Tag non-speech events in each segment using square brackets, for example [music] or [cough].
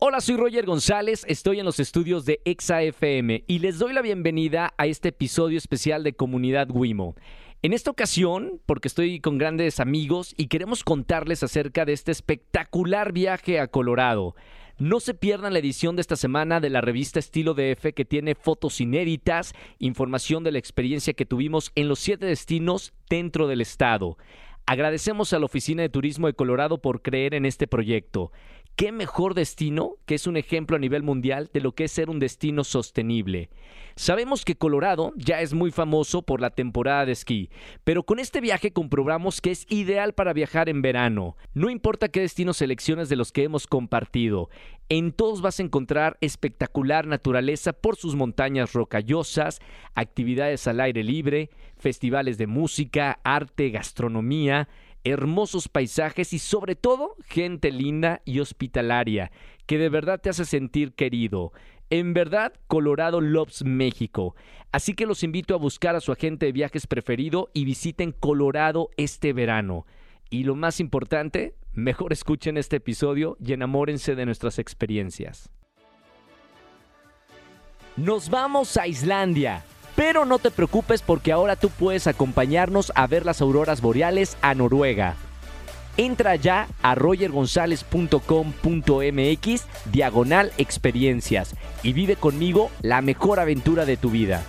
Hola, soy Roger González, estoy en los estudios de ExaFM y les doy la bienvenida a este episodio especial de Comunidad Wimo. En esta ocasión, porque estoy con grandes amigos y queremos contarles acerca de este espectacular viaje a Colorado. No se pierdan la edición de esta semana de la revista Estilo DF que tiene fotos inéditas, información de la experiencia que tuvimos en los siete destinos dentro del estado. Agradecemos a la Oficina de Turismo de Colorado por creer en este proyecto. ¿Qué mejor destino que es un ejemplo a nivel mundial de lo que es ser un destino sostenible? Sabemos que Colorado ya es muy famoso por la temporada de esquí, pero con este viaje comprobamos que es ideal para viajar en verano. No importa qué destino selecciones de los que hemos compartido, en todos vas a encontrar espectacular naturaleza por sus montañas rocallosas, actividades al aire libre, festivales de música, arte, gastronomía, hermosos paisajes y sobre todo gente linda y hospitalaria que de verdad te hace sentir querido. En verdad, Colorado loves México. Así que los invito a buscar a su agente de viajes preferido y visiten Colorado este verano. Y lo más importante, mejor escuchen este episodio y enamórense de nuestras experiencias. Nos vamos a Islandia. Pero no te preocupes porque ahora tú puedes acompañarnos a ver las auroras boreales a Noruega. Entra ya a rogergonzalez.com.mx diagonal experiencias y vive conmigo la mejor aventura de tu vida.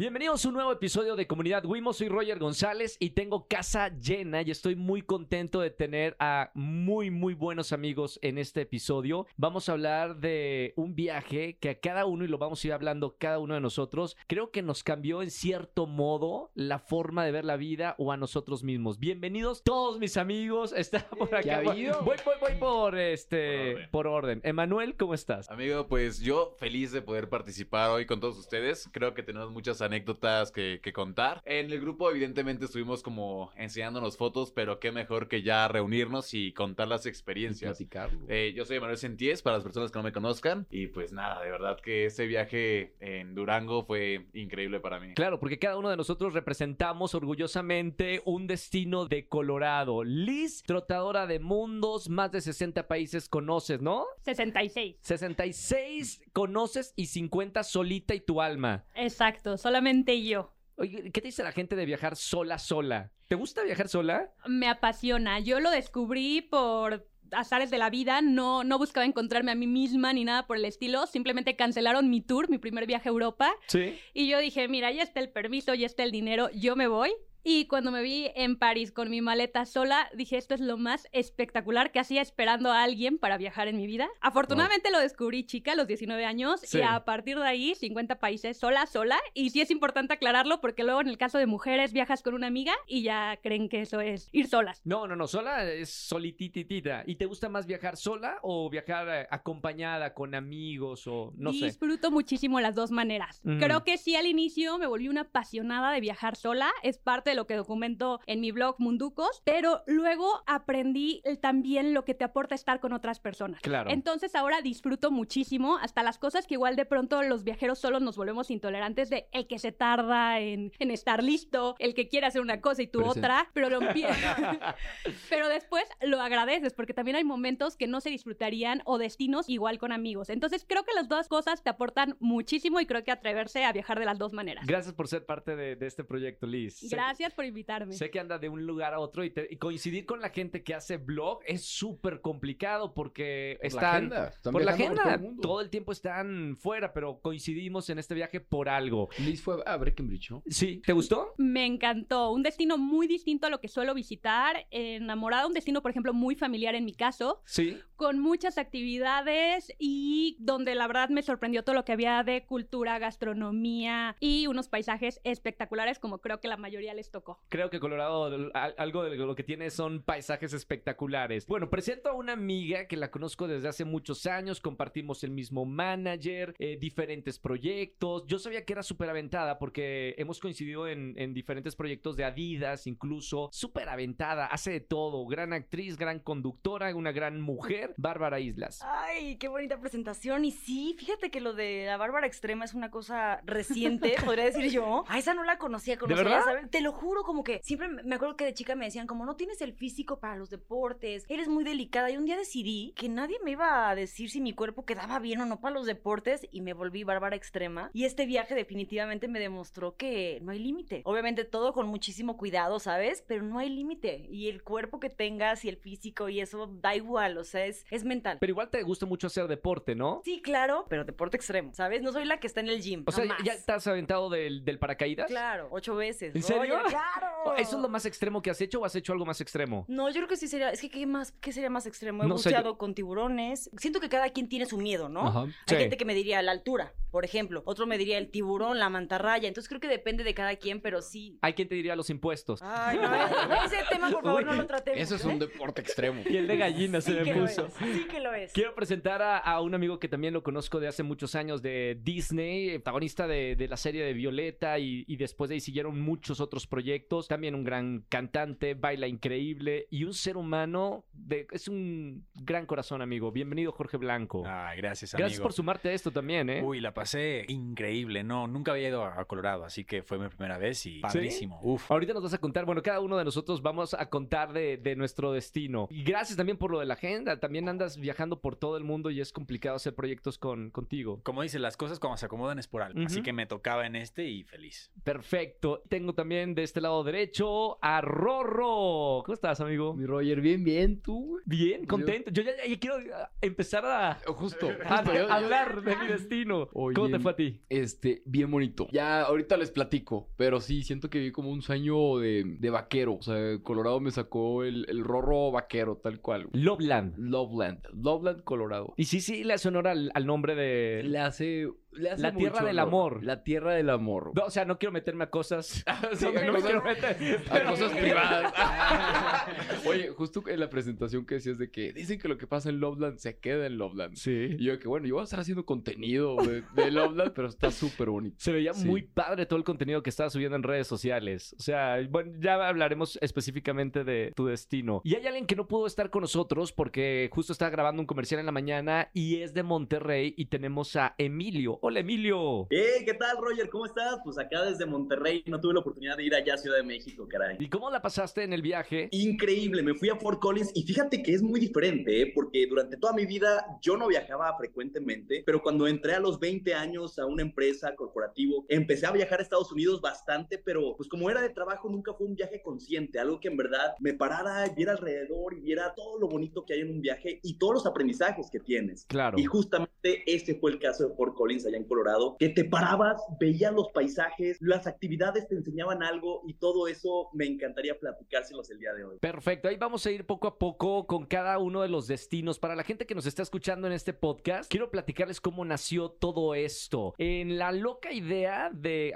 Bienvenidos a un nuevo episodio de Comunidad Wimo. Soy Roger González y tengo casa llena y estoy muy contento de tener a muy, muy buenos amigos en este episodio. Vamos a hablar de un viaje que a cada uno, y lo vamos a ir hablando cada uno de nosotros, creo que nos cambió en cierto modo la forma de ver la vida o a nosotros mismos. Bienvenidos todos mis amigos. [laughs] Está por acá. Voy, voy, voy por este, por orden. por orden. Emanuel, ¿cómo estás? Amigo, pues yo feliz de poder participar hoy con todos ustedes. Creo que tenemos muchas anécdotas que, contar. En el grupo evidentemente estuvimos como enseñándonos fotos, pero qué mejor que ya reunirnos y contar las experiencias. Eh, yo soy Manuel Senties, para las personas que no me conozcan. Y pues nada, de verdad que ese viaje en Durango fue increíble para mí. Claro, porque cada uno de nosotros representamos orgullosamente un destino de Colorado. Liz, trotadora de mundos, más de 60 países conoces, ¿no? 66. 66 conoces y 50 solita y tu alma. Exacto, solamente yo. Oye, ¿qué te dice la gente de viajar sola, sola? ¿Te gusta viajar sola? Me apasiona. Yo lo descubrí por azares de la vida, no, no buscaba encontrarme a mí misma ni nada por el estilo, simplemente cancelaron mi tour, mi primer viaje a Europa. Sí. Y yo dije, mira, ya está el permiso, ya está el dinero, yo me voy. Y cuando me vi en París con mi maleta sola, dije, esto es lo más espectacular que hacía esperando a alguien para viajar en mi vida. Afortunadamente lo descubrí chica a los 19 años y a partir de ahí 50 países sola, sola. Y sí es importante aclararlo porque luego en el caso de mujeres viajas con una amiga y ya creen que eso es ir solas. No, no, no, sola es solititita. ¿Y te gusta más viajar sola o viajar eh, acompañada con amigos o no sé? Disfruto muchísimo las dos maneras. Creo que sí al inicio me volví una apasionada de viajar sola. Es parte de lo que documento en mi blog Munducos, pero luego aprendí también lo que te aporta estar con otras personas. Claro. Entonces ahora disfruto muchísimo hasta las cosas que igual de pronto los viajeros solos nos volvemos intolerantes de el que se tarda en, estar listo, el que quiere hacer una cosa y tú otra, pero lo [laughs] pero después lo agradeces porque también hay momentos que no se disfrutarían o destinos igual con amigos. Entonces creo que las dos cosas te aportan muchísimo y creo que atreverse a viajar de las dos maneras. Gracias por ser parte de, de este proyecto, Liz. Gracias por invitarme. Sé que anda de un lugar a otro y, coincidir con la gente que hace blog es súper complicado porque están, por la agenda. todo, el tiempo están fuera, pero coincidimos en este viaje por algo. Liz fue a Breckenridge, ¿no? Sí, ¿te gustó? Me encantó. Un destino muy distinto a lo que suelo visitar. Enamorado, un destino, por ejemplo, muy familiar en mi caso. Sí. Con muchas actividades y donde la verdad me sorprendió todo lo que había de cultura, gastronomía y unos paisajes espectaculares, como creo que la mayoría les les tocó. Creo que Colorado al- algo de lo que tiene son paisajes espectaculares. Bueno, presento a una amiga que la conozco desde hace muchos años, compartimos el mismo manager, eh, diferentes proyectos. Yo sabía que era súper aventada porque hemos coincidido en, en diferentes proyectos de Adidas, incluso. Súper aventada, hace de todo. Gran actriz, gran conductora, una gran mujer, Bárbara Islas. Ay, qué bonita presentación. Y sí, fíjate que lo de la Bárbara Extrema es una cosa reciente, [laughs] podría decir yo. A esa no la conocía, conocía, verdad? ¿sabes? Te lo juro, como que siempre me acuerdo que de chica me decían, como no tienes el físico para los deportes, eres muy delicada. Y un día decidí que nadie me iba a decir si mi cuerpo quedaba bien o no para los deportes y me volví Bárbara Extrema. Y este viaje definitivamente me demostró que no hay límite. Obviamente todo con muchísimo cuidado, ¿sabes? Pero no hay límite. Y el cuerpo que tengas y el físico y eso da igual, o sea, es, es mental. Pero igual te gusta mucho hacer deporte, ¿no? Sí, claro, pero deporte extremo, ¿sabes? No soy la que está en el gym. O sea. ¿ya estás aventado del, del paracaídas? Claro, ocho veces. ¿En serio? Claro. ¿Eso es lo más extremo que has hecho o has hecho algo más extremo? No, yo creo que sí sería. Es que ¿qué más? ¿Qué sería más extremo? He No sé, buceado con tiburones. Siento que cada quien tiene su miedo, ¿no? Ajá. Hay Sí. gente que me diría la altura, por ejemplo. Otro me diría el tiburón, la mantarraya. Entonces creo que depende de cada quien, pero sí. Hay quien te diría los impuestos. Ay, no, ese tema, por favor, no lo tratemos. Eso es ¿eh? un deporte extremo. Y el de gallina se Sí me que lo puso. es, sí que lo es. Quiero presentar a, a un amigo que también lo conozco de hace muchos años de Disney, protagonista de, de la serie de Violeta y, y después de ahí siguieron muchos otros proyectos. También un gran cantante, baila increíble y un ser humano de, es un gran corazón, amigo. Bienvenido, Jorge Blanco. Ay, gracias, amigo. Gracias por sumarte a esto también, ¿eh? Uy, la pasé increíble. No, nunca había ido a Colorado, así que fue mi primera vez y padrísimo. Uf. Ahorita nos vas a contar, bueno, cada uno de nosotros vamos a contar de, de nuestro destino. Y gracias también por lo de la agenda. También andas viajando por todo el mundo y es complicado hacer proyectos con, contigo. Como dice, las cosas cuando se acomodan es por algo. Así que me tocaba en este y feliz. Perfecto. Tengo también de este lado derecho a Rorro. ¿Cómo estás, amigo? Mi Roger, bien, bien, tú. Bien, contento. Yo ya, ya quiero ah, empezar a, Justo. [laughs] a- justo, a hablar de mi destino. Oye, ¿Cómo te fue a ti? Este, bien bonito. Ya ahorita les platico, pero sí, siento que vi como un sueño de, de vaquero. O sea, Colorado me sacó el, el rorro vaquero, tal cual. Loveland. Loveland. Loveland, Colorado. Y sí, sí, le hace honor al, al nombre de... Le hace, le hace La tierra del honor. amor. La tierra del amor. No, o sea, no quiero meterme a cosas... [laughs] Sí, no, me quiero meter. A cosas privadas. [laughs] Oye, justo en la presentación que decías de que dicen que lo que pasa en Loveland se queda en Loveland. Sí. Y yo que bueno, yo voy a estar haciendo contenido de, de Loveland, pero está súper bonito. Se veía Sí. muy padre todo el contenido que estaba subiendo en redes sociales. O sea, bueno, ya hablaremos específicamente de tu destino. Y hay alguien que no pudo estar con nosotros porque justo estaba grabando un comercial en la mañana y es de Monterrey y tenemos a Emilio. Hola, Emilio. Hey, ¿qué tal, Roger? ¿Cómo estás? Pues acá desde Monterrey no tuve la oportunidad de ir allá a Ciudad de México, caray. ¿Y cómo la pasaste en el viaje? Increíble, me fui a Fort Collins y fíjate que es muy diferente, ¿eh? porque durante toda mi vida yo no viajaba frecuentemente, pero cuando entré a los 20 años a una empresa corporativo, empecé a viajar a Estados Unidos bastante, pero pues como era de trabajo nunca fue un viaje consciente, algo que en verdad me parara, viera alrededor y viera todo lo bonito que hay en un viaje y todos los aprendizajes que tienes. Claro. Y justamente ese fue el caso de Fort Collins allá en Colorado, que te parabas, veías los paisajes, las actividades te enseñaban algo y todo eso me encantaría platicárselos el día de hoy. Perfecto, ahí vamos a ir poco a poco con cada uno de los destinos. Para la gente que nos está escuchando en este podcast, quiero platicarles cómo nació todo esto. En la loca idea de...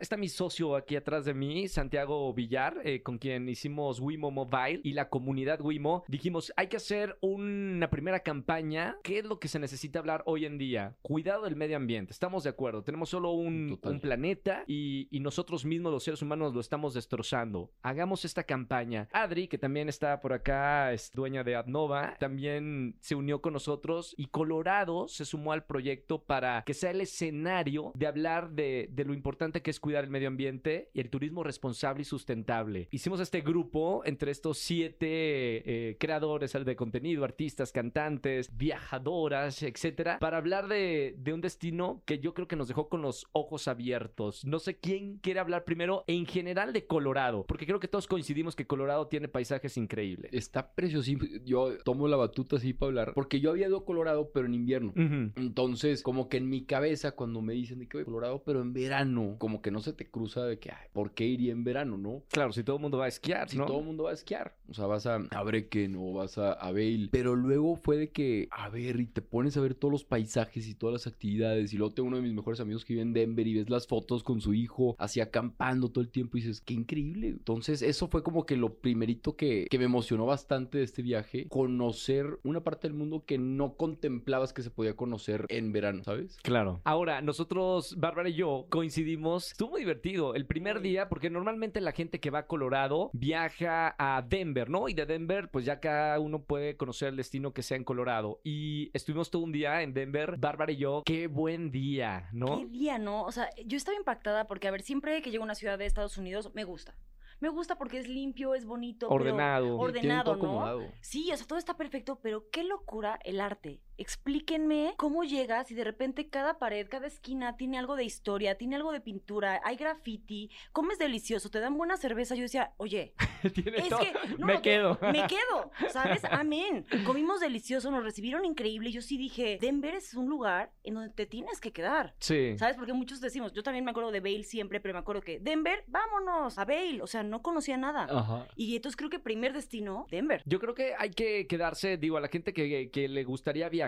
está mi socio aquí atrás de mí, Santiago Villar, eh, con quien hicimos Wimo Mobile y la comunidad Wimo. Dijimos, hay que hacer una primera campaña. ¿Qué es lo que se necesita hablar hoy en día? Cuidado del medio ambiente. Estamos de acuerdo. Tenemos solo un, un planeta y, y nosotros mismos, los seres humanos, lo estamos destrozando. Hagamos esta campaña. Adri, que también está por acá, es dueña de Adnova, también se unió con nosotros y Colorado se sumó al proyecto para que sea el escenario de hablar de, de lo importante que es cuidar el medio ambiente y el turismo responsable y sustentable. Hicimos este grupo entre estos siete eh, creadores de contenido, artistas, cantantes, viajadoras, etcétera, para hablar de, de un destino que yo creo que nos dejó con los ojos abiertos. No sé quién quiere hablar primero en general de Colorado, porque creo que todos coincidimos que Colorado tiene paisajes increíbles. Está preciosísimo. Yo tomo la batuta así para hablar. Porque yo había ido a Colorado, pero en invierno. Entonces, como que en mi cabeza, cuando me dicen de que voy a Colorado, pero en verano, como que no se te cruza de que, ay, ¿por qué iría en verano, no? Claro, si todo el mundo va a esquiar, Si ¿no? todo el mundo va a esquiar. O sea, vas a, a Brecken o vas a, a Vail. Pero luego fue de que, a ver, y te pones a ver todos los paisajes y todas las actividades luego tengo uno de mis mejores amigos que vive en Denver y ves las fotos con su hijo, así acampando todo el tiempo y dices, qué increíble. Entonces, eso fue como que lo primerito que, que me emocionó bastante de este viaje, conocer una parte del mundo que no contemplabas que se podía conocer en verano, ¿sabes? Claro. Ahora, nosotros, Bárbara y yo, coincidimos. Estuvo muy divertido el primer día, porque normalmente la gente que va a Colorado viaja a Denver, ¿no? Y de Denver, pues ya cada uno puede conocer el destino que sea en Colorado. Y estuvimos todo un día en Denver, Bárbara y yo. Qué buen día, ¿no? ¿Qué día, no? O sea, yo estaba impactada porque, a ver, siempre que llego a una ciudad de Estados Unidos, me gusta. Me gusta porque es limpio, es bonito. pero Ordenado. ordenado, ¿no? acomodado. Sí, o sea, todo está perfecto, pero qué locura el arte. Explíquenme cómo llegas y de repente cada pared, cada esquina tiene algo de historia, tiene algo de pintura, hay graffiti, comes delicioso, te dan buena cerveza. Yo decía, oye, [laughs] es todo. que [laughs] no, Me que- quedo. Me [laughs] quedo, ¿sabes? Amén. Comimos delicioso, nos recibieron increíble. Yo sí dije, Denver es un lugar en donde te tienes que quedar. Sí. ¿Sabes? Porque muchos decimos, yo también me acuerdo de Bale siempre, pero me acuerdo que Denver, vámonos a Bale. O sea, no conocía nada. Ajá. Y entonces creo que primer destino, Denver. Yo creo que hay que quedarse, digo, a la gente que, que le gustaría viajar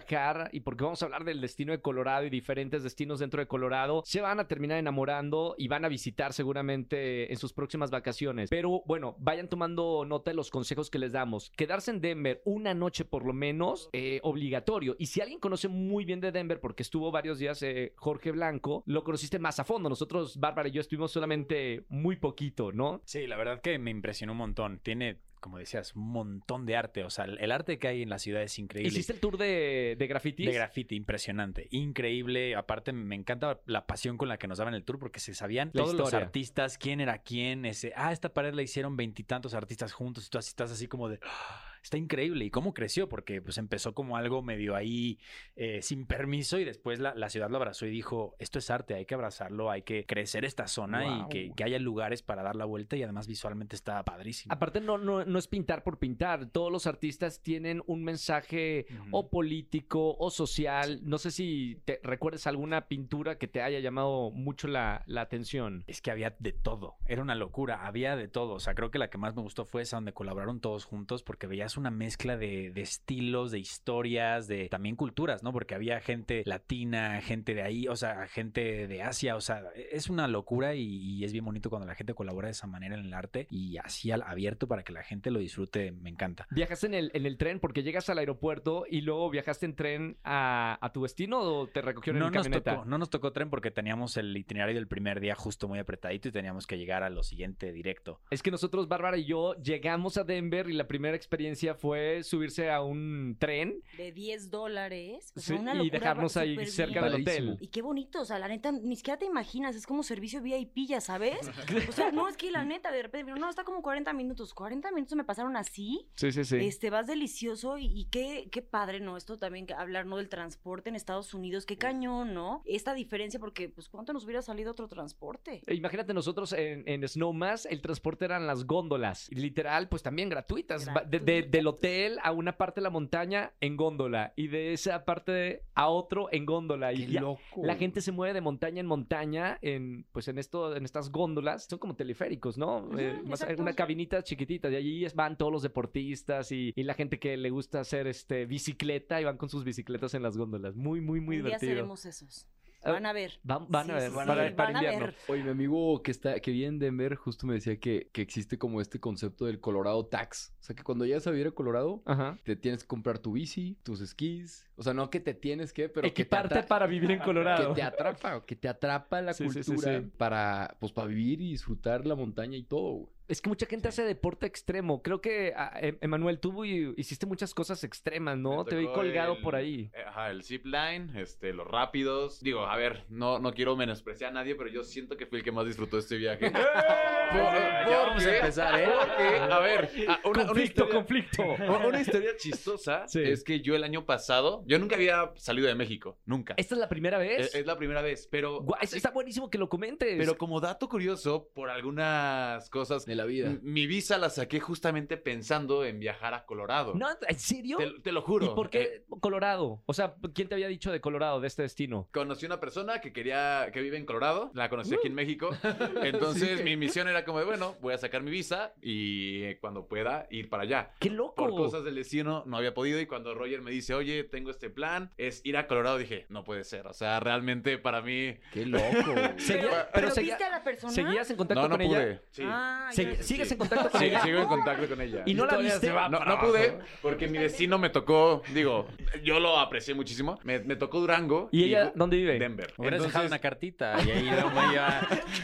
y porque vamos a hablar del destino de Colorado y diferentes destinos dentro de Colorado, se van a terminar enamorando y van a visitar seguramente en sus próximas vacaciones. Pero bueno, vayan tomando nota de los consejos que les damos. Quedarse en Denver una noche por lo menos, eh, obligatorio. Y si alguien conoce muy bien de Denver, porque estuvo varios días eh, Jorge Blanco, lo conociste más a fondo. Nosotros, Bárbara y yo, estuvimos solamente muy poquito, ¿no? Sí, la verdad que me impresionó un montón. Tiene, como decías, un montón de arte. O sea, el arte que hay en la ciudad es increíble. ¿Hiciste el tour de, de grafitis? De graffiti, impresionante, increíble. Aparte, me encanta la pasión con la que nos daban el tour porque se sabían La todos los artistas, quién era quién. Ese, ah, esta pared la hicieron veintitantos artistas juntos y tú así estás así como de. "Ah, Está increíble. ¿Y cómo creció? Porque pues empezó como algo medio ahí eh, sin permiso y después la, la ciudad lo abrazó y dijo, esto es arte, hay que abrazarlo, hay que crecer esta zona Wow. y que, que haya lugares para dar la vuelta y además visualmente está padrísimo. Aparte, no, no, no es pintar por pintar. Todos los artistas tienen un mensaje o político o social. No sé si te recuerdas alguna pintura que te haya llamado mucho la, la atención. Es que había de todo, era una locura, había de todo. O sea, creo que la que más me gustó fue esa donde colaboraron todos juntos porque veías una mezcla de, de estilos, de historias, de también culturas, ¿no? Porque había gente latina, gente de ahí, o sea, gente de Asia, o sea, es una locura y, y es bien bonito cuando la gente colabora de esa manera en el arte y así al abierto para que la gente lo disfrute, me encanta. ¿Viajaste en el, en el tren porque llegas al aeropuerto y luego viajaste en tren a, a tu destino o te recogieron No en camioneta? tocó, no nos tocó tren porque teníamos el itinerario del primer día justo muy apretadito y teníamos que llegar a lo siguiente directo. Es que nosotros, Bárbara y yo, llegamos a Denver y la primera experiencia fue subirse a un tren De 10 dólares. O sea, sí, una y dejarnos ahí cerca bien. del hotel. Y qué bonito, o sea, la neta, ni siquiera te imaginas, es como servicio VIP, ya sabes. [laughs] O sea, no, es que la neta, de repente, no, está como 40 minutos. 40 minutos me pasaron así. Sí, sí, sí. Este, vas delicioso y, y qué, qué padre, ¿no? Esto también, hablar, ¿no? Del transporte en Estados Unidos, qué cañón, ¿no? Esta diferencia, porque, pues, ¿cuánto nos hubiera salido otro transporte? E Imagínate nosotros en, en Snowmass, el transporte eran las góndolas. Literal, pues también gratuitas. De-. Del hotel a una parte de la montaña en góndola. Y de esa parte a otro en góndola. Y ya- loco. la gente se mueve de montaña en montaña en, pues en esto, en estas góndolas. Son como teleféricos, ¿no? Eh, más- una cabinita chiquitita. Y allí van todos los deportistas y, y la gente que le gusta hacer este bicicleta y van con sus bicicletas en las góndolas. Muy, muy, muy divertido. seremos esos. Ah, Van a ver. Van, van a ver, sí, para, para van a invierno. ver. Oye, mi amigo que está, que vive en Denver justo me decía que, que existe como este concepto del Colorado Tax. O sea que cuando llegas a vivir a Colorado, Ajá. te tienes que comprar tu bici, tus esquís. O sea, no que te tienes que, pero que te, Equiparte atra- para vivir en [laughs] Colorado. que te atrapa, que te atrapa la Sí, sí, cultura sí, sí. para, pues, para vivir y disfrutar la montaña y todo. güey. Es que mucha gente hace deporte extremo. Creo que, ah, em- Emanuel, tú y- hiciste muchas cosas extremas, ¿no? Te vi colgado el- por ahí. eh, Ajá, el zip line, este, los rápidos. Digo, a ver, no, no quiero menospreciar a nadie, pero yo siento que fui el que más disfrutó este viaje. [laughs] Ya vamos a empezar, ¿eh? Porque, a ver, ah, una, una conflicto, historia, conflicto. [laughs] una- historia chistosa [laughs] Sí. es que yo el año pasado, yo nunca había salido de México, nunca. ¿Esta es la primera vez? es la primera vez, pero, Guau, es- está buenísimo que lo comentes. pero como dato curioso, por algunas cosas, De la vida. mi visa la saqué justamente pensando en viajar a Colorado. No, ¿en serio? Te, te lo juro. ¿Y por Eh, qué Colorado? O sea, ¿quién te había dicho de Colorado, de este destino? Conocí una persona que quería, que vive en Colorado, la conocí Uh. aquí en México. [laughs] Entonces Sí. mi misión era como de, bueno, voy a sacar mi visa y eh, cuando pueda ir para allá. ¡Qué loco! Por cosas del destino no había podido y cuando Roger me dice, oye, tengo este plan, es ir a Colorado, dije, no puede ser. O sea, realmente para mí... Qué loco. [laughs] Seguía- Pero, pero ¿pero seguía- viste a la persona? ¿Seguías en contacto No, no con ella? pude. Sí. Ah, Segui- yo- ¿Sigues sí. en contacto con Sí, ella? sigo en contacto con ella. ¿Y no la viste? No, no pude porque mi destino me tocó, digo, yo lo aprecié muchísimo. Me, me tocó Durango. ¿Y ella dónde vive? Denver. Hubieras dejado una cartita y ahí luego iba...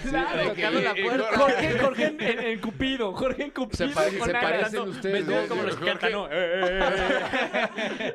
Claro, de que- tocando la puerta. Jorge, [laughs] Jorge en, en- en Cupido, Jorge en Cupido. Se, pare- con se Ana. parecen ustedes. Como los Jorge. Quétano. Eh,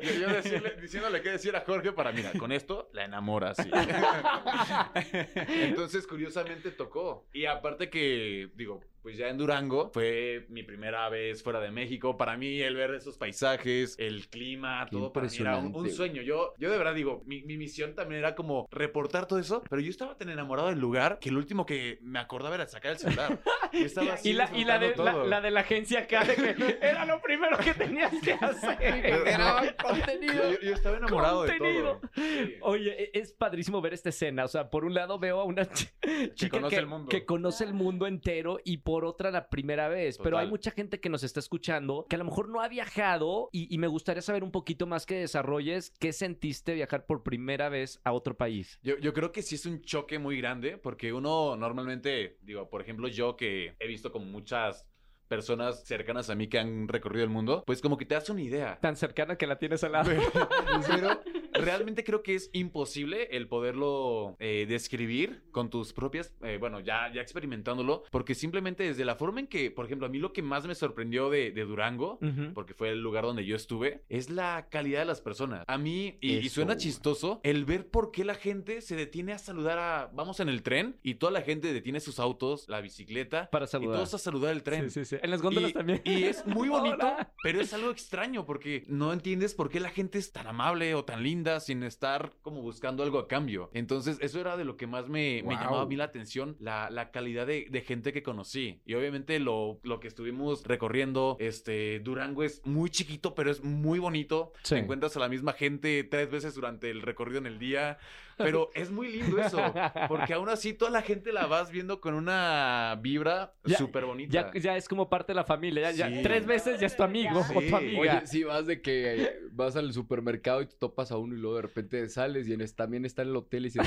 [laughs] yo, yo decirle- diciéndole qué decir a Jorge para, mira, con esto la enamoras. sí. [laughs] Entonces, curiosamente tocó. Y aparte que, digo, pues ya en Durango fue mi primera vez fuera de México. Para mí, el ver esos paisajes, el clima, Qué todo para mí era un, sueño. Yo, yo de verdad digo, mi, mi misión también era como reportar todo eso, pero yo estaba tan enamorado del lugar que el último que me acordaba era sacar el celular. [laughs] Yo estaba así Y la, y la, de, la, de la agencia acá, de que era lo primero que tenías que hacer. [laughs] Era [laughs] contenido. Yo, yo estaba enamorado Contenido. de todo. Sí. Oye, e- es padrísimo ver esta escena. O sea, por un lado veo a una ch- chica conoce que, el mundo. que conoce el mundo entero y por otra la primera vez. Pero hay mucha gente que nos está escuchando que a lo mejor no ha viajado y, y me gustaría saber un poquito más que desarrolles qué sentiste viajar por primera vez a otro país. Yo, yo creo que sí es un choque muy grande porque uno normalmente, digo, por ejemplo, yo que he visto como muchas personas cercanas a mí que han recorrido el mundo, pues como que te das una idea. Tan cercana que la tienes al lado. [laughs] Pero realmente creo que es imposible el poderlo eh, describir con tus propias, eh, bueno, ya, ya experimentándolo, porque simplemente desde la forma en que, por ejemplo, a mí lo que más me sorprendió de, de Durango, porque fue el lugar donde yo estuve, es la calidad de las personas. A mí, y, y suena chistoso, el ver por qué la gente se detiene a saludar a, vamos en el tren, y toda la gente detiene sus autos, la bicicleta, Para y saludar. todos a saludar el tren. Sí, sí, sí. En las góndolas Y, también. y es muy [laughs] bonito, Hola. pero es algo extraño porque no entiendes por qué la gente es tan amable o tan linda sin estar como buscando algo a cambio. Entonces, eso era de lo que más me, llamaba a mí la atención, la, la calidad de, de gente que conocí. Y obviamente lo, lo que estuvimos recorriendo, este, Durango es muy chiquito, pero es muy bonito. Sí. Te encuentras a la misma gente tres veces durante el recorrido en el día. Pero es muy lindo eso, porque aún así toda la gente la vas viendo con una vibra súper bonita. Ya, ya es como parte de la familia. Ya, ya Sí. tres veces ya es tu amigo Sí. o tu amiga. Oye, si vas de que vas al supermercado y te topas a uno y luego de repente sales y en también está en el hotel y dices,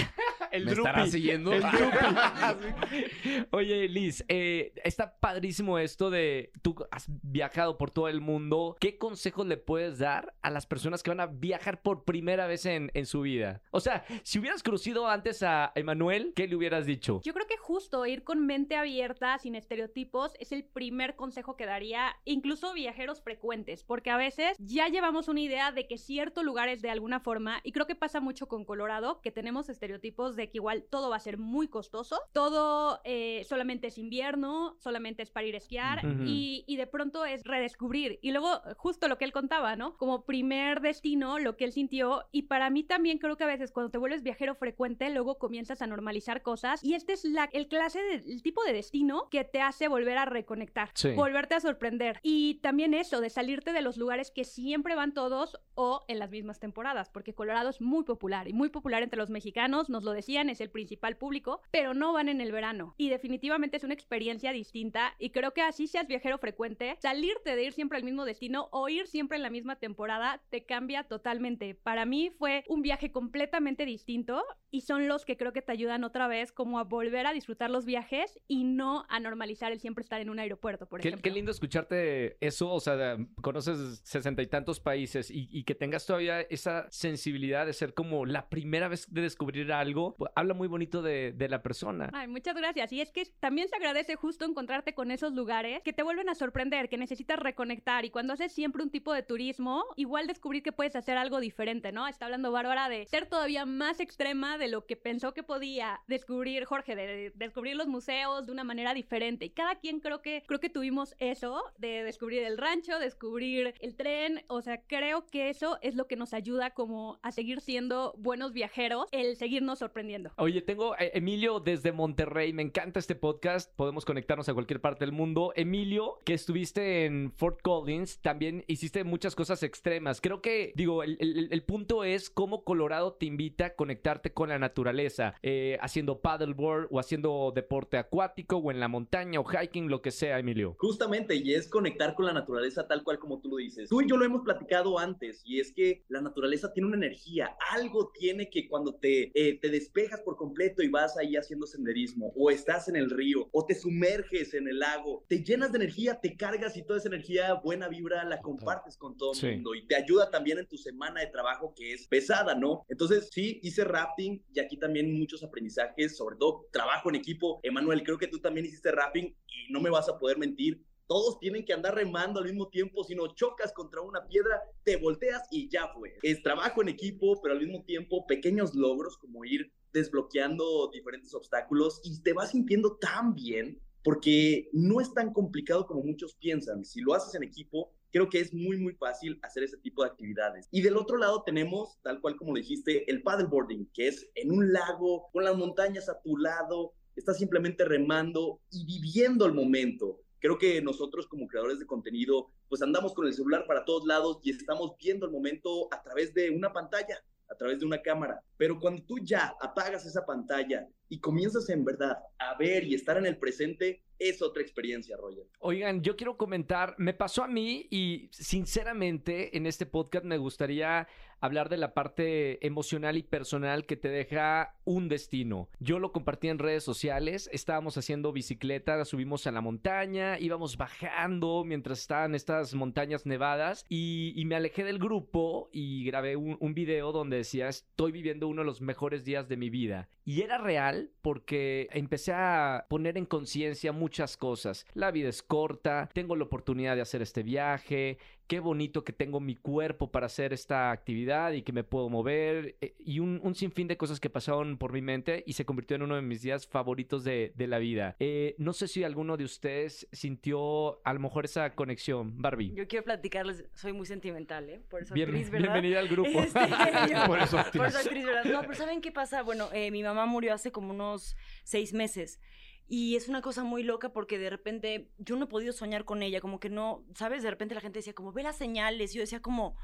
el ¿me estará siguiendo? El. [laughs] [laughs] Oye, Liz, eh, está padrísimo esto de tú has viajado por todo el mundo. ¿Qué consejos le puedes dar a las personas que van a viajar por primera vez en, en su vida? O sea, si hubieras conocido antes a Emanuel, ¿qué le hubieras dicho? Yo creo que justo ir con mente abierta, sin estereotipos, es el primer consejo que daría, incluso viajeros frecuentes, porque a veces ya llevamos una idea de que cierto lugar es de alguna forma, y creo que pasa mucho con Colorado, que tenemos estereotipos de que igual todo va a ser muy costoso, todo eh, solamente es invierno, solamente es para ir a esquiar, y, y de pronto es redescubrir. Y luego, justo lo que él contaba, ¿no? Como primer destino, lo que él sintió, y para mí también creo que a veces cuando te vuelves viajero frecuente, luego comienzas a normalizar cosas, y este es la, el clase, de, el tipo de destino que te hace volver a reconectar, Sí. volverte a sorprender. Y también eso, de salirte de los lugares que siempre van todos o en las mismas temporadas, porque Colorado es muy popular y muy popular entre los mexicanos, nos lo decían, es el principal público, pero no van en el verano. Y definitivamente es una experiencia distinta y creo que así seas viajero frecuente, salirte de ir siempre al mismo destino o ir siempre en la misma temporada te cambia totalmente. Para mí fue un viaje completamente distinto y son los que creo que te ayudan otra vez como a volver a disfrutar los viajes y no a normalizar el siempre estar en un aeropuerto, por Qué, ejemplo. qué lindo escucharte eso, o sea, conoces sesenta y tantos países y, y que tengas todavía esa sensibilidad de ser como la primera vez de descubrir algo, habla muy bonito de, de la persona. Ay, muchas gracias. Y es que también se agradece justo encontrarte con esos lugares que te vuelven a sorprender, que necesitas reconectar. Y cuando haces siempre un tipo de turismo, igual descubrir que puedes hacer algo diferente, ¿no? Está hablando Bárbara de ser todavía más extrema de lo que pensó que podía descubrir Jorge, de, de descubrir los museos de una manera diferente. Y cada quien creo que creo que tuvimos eso de descubrir el rancho, descubrir el tren. O sea, creo que eso es lo que nos ayuda como a seguir siendo buenos viajeros, el seguirnos sorprendiendo. Aprendiendo. Oye, tengo a Emilio desde Monterrey. Me encanta este podcast. Podemos conectarnos a cualquier parte del mundo. Emilio, que estuviste en Fort Collins, también hiciste muchas cosas extremas. Creo que, digo, el, el- el punto es cómo Colorado te invita a conectarte con la naturaleza, eh, haciendo paddleboard o haciendo deporte acuático o en la montaña o hiking, lo que sea, Emilio. Justamente, y es conectar con la naturaleza tal cual como tú lo dices. Tú y yo lo hemos platicado antes, y es que la naturaleza tiene una energía, algo tiene que cuando te, eh, te despejas por completo y vas ahí haciendo senderismo, o estás en el río, o te sumerges en el lago, te llenas de energía, te cargas y toda esa energía, buena vibra, la compartes con todo el Sí. mundo y te ayuda también en tu semana de trabajo que es pesada, ¿no? Entonces, sí, hice rafting y aquí también muchos aprendizajes, sobre todo trabajo en equipo. Emanuel, creo que tú también hiciste rafting y no me vas a poder mentir, todos tienen que andar remando al mismo tiempo, si no chocas contra una piedra, te volteas y ya fue. Es trabajo en equipo, pero al mismo tiempo pequeños logros como ir desbloqueando diferentes obstáculos y te vas sintiendo tan bien porque no es tan complicado como muchos piensan. Si lo haces en equipo, creo que es muy, muy fácil hacer ese tipo de actividades. Y del otro lado tenemos, tal cual como lo dijiste, el paddleboarding, que es en un lago, con las montañas a tu lado, estás simplemente remando y viviendo el momento. Creo que nosotros como creadores de contenido, pues andamos con el celular para todos lados y estamos viendo el momento a través de una pantalla, a través de una cámara. Pero cuando tú ya apagas esa pantalla y comienzas en verdad a ver y estar en el presente, es otra experiencia, Roger. Oigan, yo quiero comentar, me pasó a mí y sinceramente en este podcast me gustaría hablar de la parte emocional y personal que te deja un destino. Yo lo compartí en redes sociales, estábamos haciendo bicicleta, subimos a la montaña, íbamos bajando mientras estaban estas montañas nevadas y, y me alejé del grupo y grabé un, un video donde decía estoy viviendo uno de los mejores días de mi vida. Y era real porque empecé a poner en conciencia muchas cosas. La vida es corta, tengo la oportunidad de hacer este viaje, qué bonito que tengo mi cuerpo para hacer esta actividad y que me puedo mover eh, y un, un sinfín de cosas que pasaron por mi mente y se convirtió en uno de mis días favoritos de, de la vida. Eh, no sé si alguno de ustedes sintió a lo mejor esa conexión, Barbie. Yo quiero platicarles, soy muy sentimental, ¿eh? Por eso Bien- actriz, ¿verdad? bienvenida al grupo. Este, [laughs] yo- Por eso actriz. Por eso actriz, ¿verdad? No, pero ¿saben qué pasa? Bueno, eh, mi mamá murió hace como unos seis meses. Y es una cosa muy loca porque de repente yo no he podido soñar con ella, como que no, ¿sabes? De repente la gente decía como, ve las señales. Y yo decía como,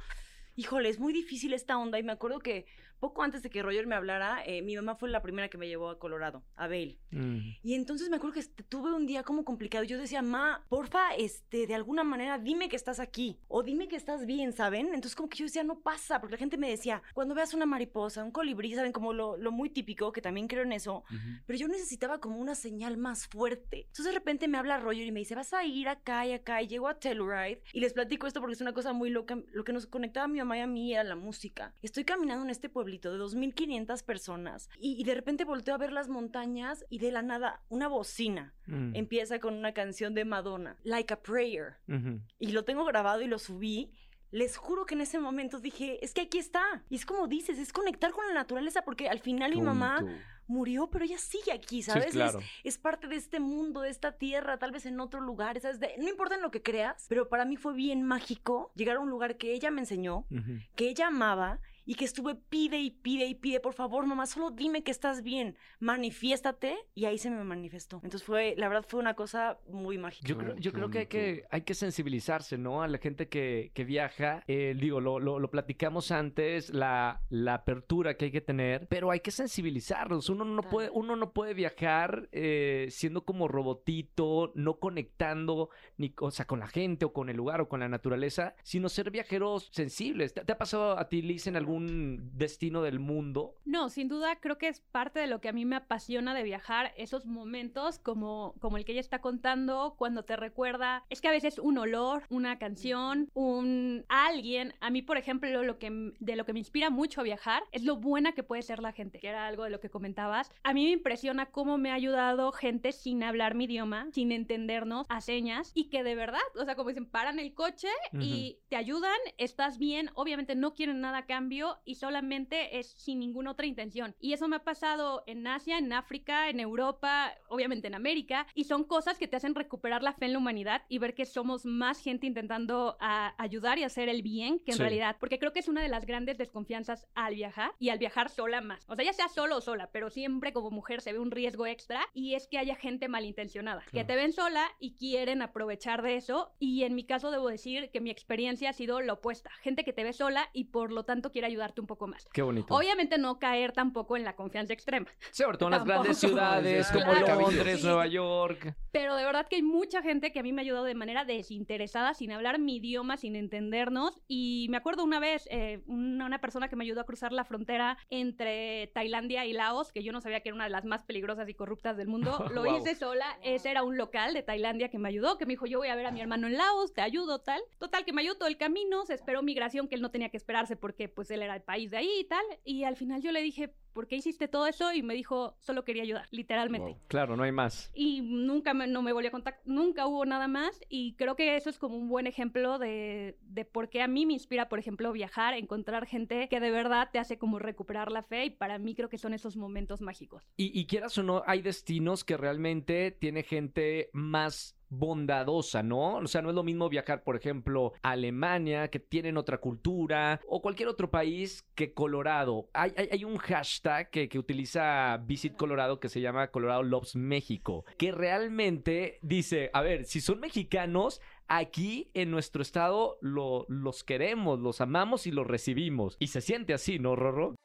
híjole, es muy difícil esta onda. Y me acuerdo que poco antes de que Roger me hablara, eh, mi mamá fue la primera que me llevó a Colorado, a Vail. Mm. Y entonces me acuerdo que este, tuve un día como complicado. Yo decía, ma, porfa, este, de alguna manera dime que estás aquí. O dime que estás bien, ¿saben? Entonces como que yo decía, no pasa. Porque la gente me decía, cuando veas una mariposa, un colibrí, ¿saben? Como lo, lo muy típico, que también creo en eso. Pero yo necesitaba como una señal más fuerte. Entonces de repente me habla Roger y me dice, vas a ir acá y acá. Y llego a Telluride. Y les platico esto porque es una cosa muy loca. Lo que nos conectaba a mi mamá y a mí era la música. Estoy caminando en este pueblito de 2.500 personas. Y, y de repente volteo a ver las montañas y de la nada una bocina. Mm. Empieza con una canción de Madonna, Like a Prayer. Y lo tengo grabado y lo subí. Les juro que en ese momento dije, es que aquí está. Y es como dices, es conectar con la naturaleza porque al final mi mamá murió, pero ella sigue aquí, ¿sabes? Sí, Es- claro. es, parte de este mundo, de esta tierra, tal vez en otro lugar, ¿sabes? De- no importa en lo que creas, pero para mí fue bien mágico llegar a un lugar que ella me enseñó, que ella amaba y que estuve pide y pide y pide, por favor, mamá, solo dime que estás bien, manifiéstate y ahí se me manifestó. Entonces fue, la verdad fue una cosa muy mágica. Yo creo, yo creo que hay que hay que sensibilizarse, ¿no? A la gente que, que viaja. Eh, digo, lo, lo, lo platicamos antes, la, la apertura que hay que tener, pero hay que sensibilizarnos. Uno no puede, uno no puede viajar eh, siendo como robotito, no conectando ni o sea, con la gente o con el lugar o con la naturaleza, sino ser viajeros sensibles. ¿Te, te ha pasado a ti, Liz, en algún destino del mundo? No, sin duda creo que es parte de lo que a mí me apasiona de viajar, esos momentos como, como el que ella está contando, cuando te recuerda, es que a veces un olor, una canción, un alguien, a mí por ejemplo lo que de lo que me inspira mucho a viajar es lo buena que puede ser la gente, que era algo de lo que comentabas. A mí me impresiona cómo me ha ayudado gente sin hablar mi idioma, sin entendernos a señas y que de verdad, o sea, como dicen, paran el coche y te ayudan, estás bien, obviamente no quieren nada a cambio solo y solamente es sin ninguna otra intención. Y eso me ha pasado en Asia, en África, en Europa, obviamente en América, y son cosas que te hacen recuperar la fe en la humanidad y ver que somos más gente intentando a- ayudar y hacer el bien que en Sí. realidad, porque creo que es una de las grandes desconfianzas al viajar y al viajar sola más. O sea, ya sea solo o sola, pero siempre como mujer se ve un riesgo extra y es que haya gente malintencionada, que Claro. te ven sola y quieren aprovechar de eso. Y en mi caso debo decir que mi experiencia ha sido la opuesta. Gente que te ve sola y por lo tanto quiere ayudarte un poco más. Qué bonito. Obviamente no caer tampoco en la confianza extrema, [laughs] Sí, sobre todo en las grandes ciudades como claro. Londres, Sí. Nueva York. pero de verdad que hay mucha gente que a mí me ha ayudado de manera desinteresada, sin hablar mi idioma, sin entendernos. Y me acuerdo una vez, eh, una, una persona que me ayudó a cruzar la frontera entre Tailandia y Laos, que yo no sabía que era una de las más peligrosas y corruptas del mundo. [laughs] Lo Wow. hice sola. Ese era un local de Tailandia que me ayudó, que me dijo, yo voy a ver a mi hermano en Laos, te ayudo, tal. Total, que me ayudó todo el camino, se esperó migración, que él no tenía que esperarse porque pues él era el país de ahí y tal. Y al final yo le dije, ¿por qué hiciste todo eso? Y me dijo, solo quería ayudar, literalmente Wow. Claro, no hay más. y nunca me, no me volvió a contactar, nunca hubo nada más y creo que eso es como un buen ejemplo de, de por qué a mí me inspira, por ejemplo, viajar, encontrar gente que de verdad te hace como recuperar la fe y para mí creo que son esos momentos mágicos. Y, y quieras o no, hay destinos que realmente tiene gente más bondadosa, ¿no? O sea, no es lo mismo viajar, por ejemplo, a Alemania, que tienen otra cultura, o cualquier otro país que Colorado. Hay, un hashtag que, que utiliza Visit Colorado que se llama Colorado Loves México, que realmente dice, a ver, si son mexicanos, aquí en nuestro estado lo- los queremos, los amamos y los recibimos. Y se siente así, ¿no, Rorro?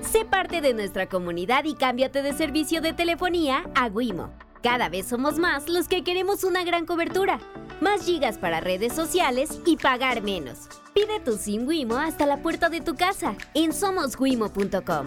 Sé parte de nuestra comunidad y cámbiate de servicio de telefonía a Wimo. Cada vez somos más los que queremos una gran cobertura, más gigas para redes sociales y pagar menos. Pide tu SIM Wimo hasta la puerta de tu casa en somoswimo.com.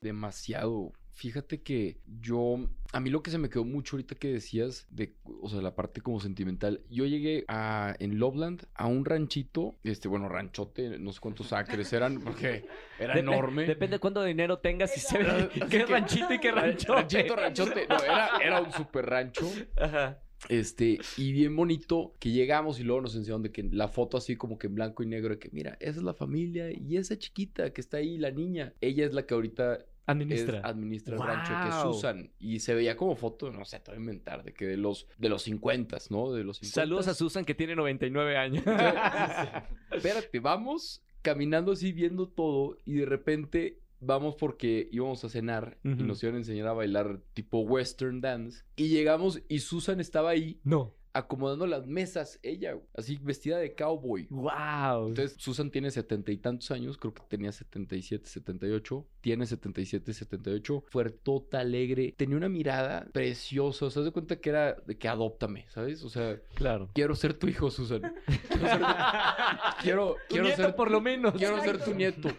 Demasiado. Fíjate que yo, a mí lo que se me quedó mucho ahorita que decías, de, o sea, la parte como sentimental, yo llegué a, en Loveland a un ranchito, este, bueno, ranchote, no sé cuántos acres eran, [laughs] porque era Dep- enorme. Depende de cuánto dinero tengas y se ve qué ranchito y qué rancho. Ranchito, ranchote. No, era, era un super rancho. Ajá. Este, y bien bonito que llegamos y luego nos enseñaron de que la foto así como que en blanco y negro, de que mira, esa es la familia y esa chiquita que está ahí, la niña, ella es la que ahorita Administra. es- administra el rancho, que es. Susan. Y se veía como foto, no sé, te voy a inventar, de que de los, de los 50, ¿no? De los 50. Saludos a Susan que tiene 99 años. [laughs] [laughs] Espérate, vamos caminando así viendo todo y de repente vamos porque íbamos a cenar y nos iban a enseñar a bailar tipo western dance y llegamos y Susan estaba ahí no. Acomodando las mesas, ella, así vestida de cowboy. Wow. Entonces, Susan tiene setenta y tantos años, creo que tenía 77, 78, tiene 77, 78, fuertota, alegre, tenía una mirada preciosa, o sea, de cuenta que era de que adóptame, ¿sabes? O sea, claro. quiero ser tu hijo, Susan. [laughs] Quiero ser, quiero, Tu quiero nieto, ser por lo menos. Quiero ser tu nieto. [laughs]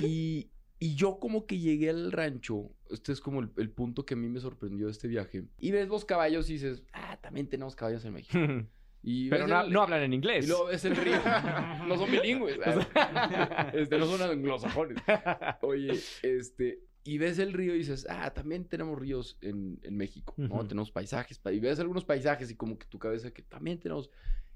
Y, y yo como que llegué al rancho, este es como el, el punto que a mí me sorprendió de este viaje, y ves los caballos y dices, ah, también tenemos caballos en México. [laughs] Y Pero no, el- no hablan en inglés. y luego ves el río. [laughs] no son bilingües. [laughs] este, no son anglosajones. Oye, este... Y ves el río y dices, ah, también tenemos ríos en, en México, ¿no? Tenemos paisajes. pa- Y ves algunos paisajes y como que tu cabeza que también tenemos...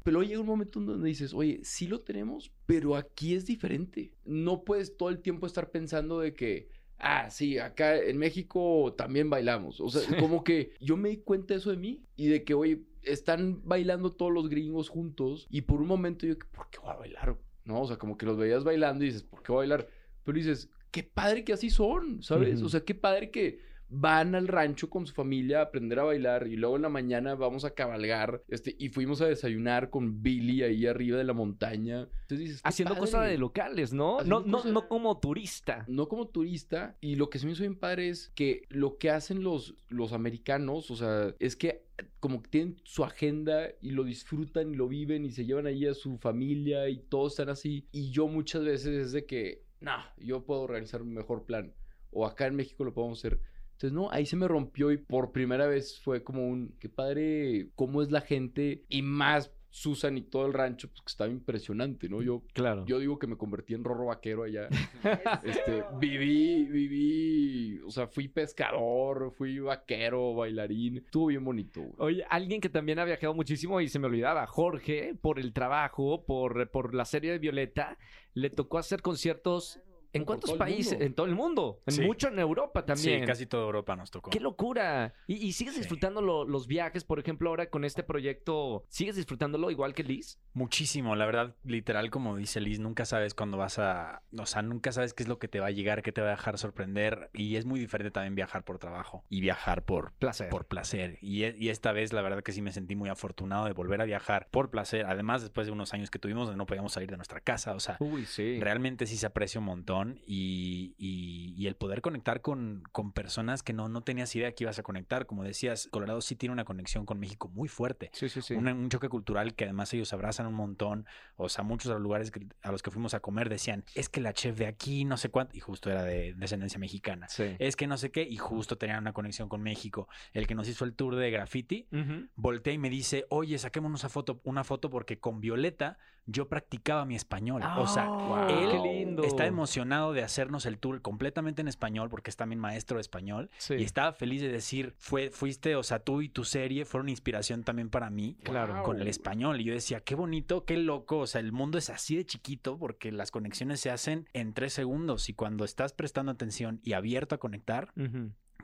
Pero llega un momento en donde dices, oye, sí lo tenemos, pero aquí es diferente. No puedes todo el tiempo estar pensando de que, ah, sí, acá en México también bailamos. O sea, como que yo me di cuenta de eso de mí y de que, oye, están bailando todos los gringos juntos y por un momento yo, ¿por qué voy a bailar? No, o sea, como que los veías bailando y dices, ¿por qué voy a bailar? Pero dices, qué padre que así son, ¿sabes? O sea, qué padre que van al rancho con su familia a aprender a bailar y luego en la mañana vamos a cabalgar, este, y fuimos a desayunar con Billy ahí arriba de la montaña. Entonces dices, Haciendo cosas de locales, ¿no? Haciendo No, no, no como turista. No como turista. Y lo que se me hizo bien padre es que lo que hacen los, los americanos, o sea, es que como que tienen su agenda y lo disfrutan y lo viven y se llevan ahí a su familia y todos están así. Y yo muchas veces es de que, no, yo puedo organizar un mejor plan. O acá en México lo podemos hacer. Entonces, no, ahí se me rompió y por primera vez fue como un, qué padre, cómo es la gente y más Susan y todo el rancho, pues que estaba impresionante, ¿no? Yo, Claro. yo digo que me convertí en rorro vaquero allá. [laughs] Este, viví, viví, o sea, fui pescador, fui vaquero, bailarín. Estuvo bien bonito, güey. Oye, alguien que también ha viajado muchísimo y se me olvidaba, Jorge, por el trabajo, por, por la serie de Violeta, le tocó hacer conciertos en cuántos países, en todo el mundo, en Sí. mucho en Europa también. Sí, casi toda Europa nos tocó. ¡Qué locura! Y, y sigues Sí. disfrutando lo- los viajes, por ejemplo, ahora con este proyecto, ¿sigues disfrutándolo igual que Liz? Muchísimo, la verdad, literal, como dice Liz, nunca sabes cuándo vas a, o sea, nunca sabes qué es lo que te va a llegar, qué te va a dejar sorprender, y es muy diferente también viajar por trabajo y viajar por, Placer. por placer. Y, e- y esta vez, la verdad que sí me sentí muy afortunado de volver a viajar por placer, además después de unos años que tuvimos donde no podíamos salir de nuestra casa, o sea, Uy, sí. Realmente sí se aprecia un montón y, y- y el poder conectar con, con personas que no, no tenías idea que ibas a conectar. Como decías, Colorado sí tiene una conexión con México muy fuerte. Sí, sí, sí. Un, un choque cultural que además ellos abrazan un montón. O sea, muchos de los lugares que- a los que fuimos a comer decían, es que la chef de aquí, no sé cuánto, y justo era de descendencia mexicana. Sí. Es que no sé qué, y justo tenían una conexión con México. El que nos hizo el tour de graffiti, voltea y me dice, oye, saquémonos una foto, una foto porque con Violeta yo practicaba mi español. o sea, Ah, él lindo. está emocionado de hacernos el tour completamente en español porque es también maestro de español Sí. y estaba feliz de decir, fue, fuiste, o sea, tú y tu serie fueron inspiración también para mí. Claro. Con el español. Y yo decía, qué bonito, qué loco. O sea, el mundo es así de chiquito porque las conexiones se hacen en tres segundos. Y cuando estás prestando atención y abierto a conectar.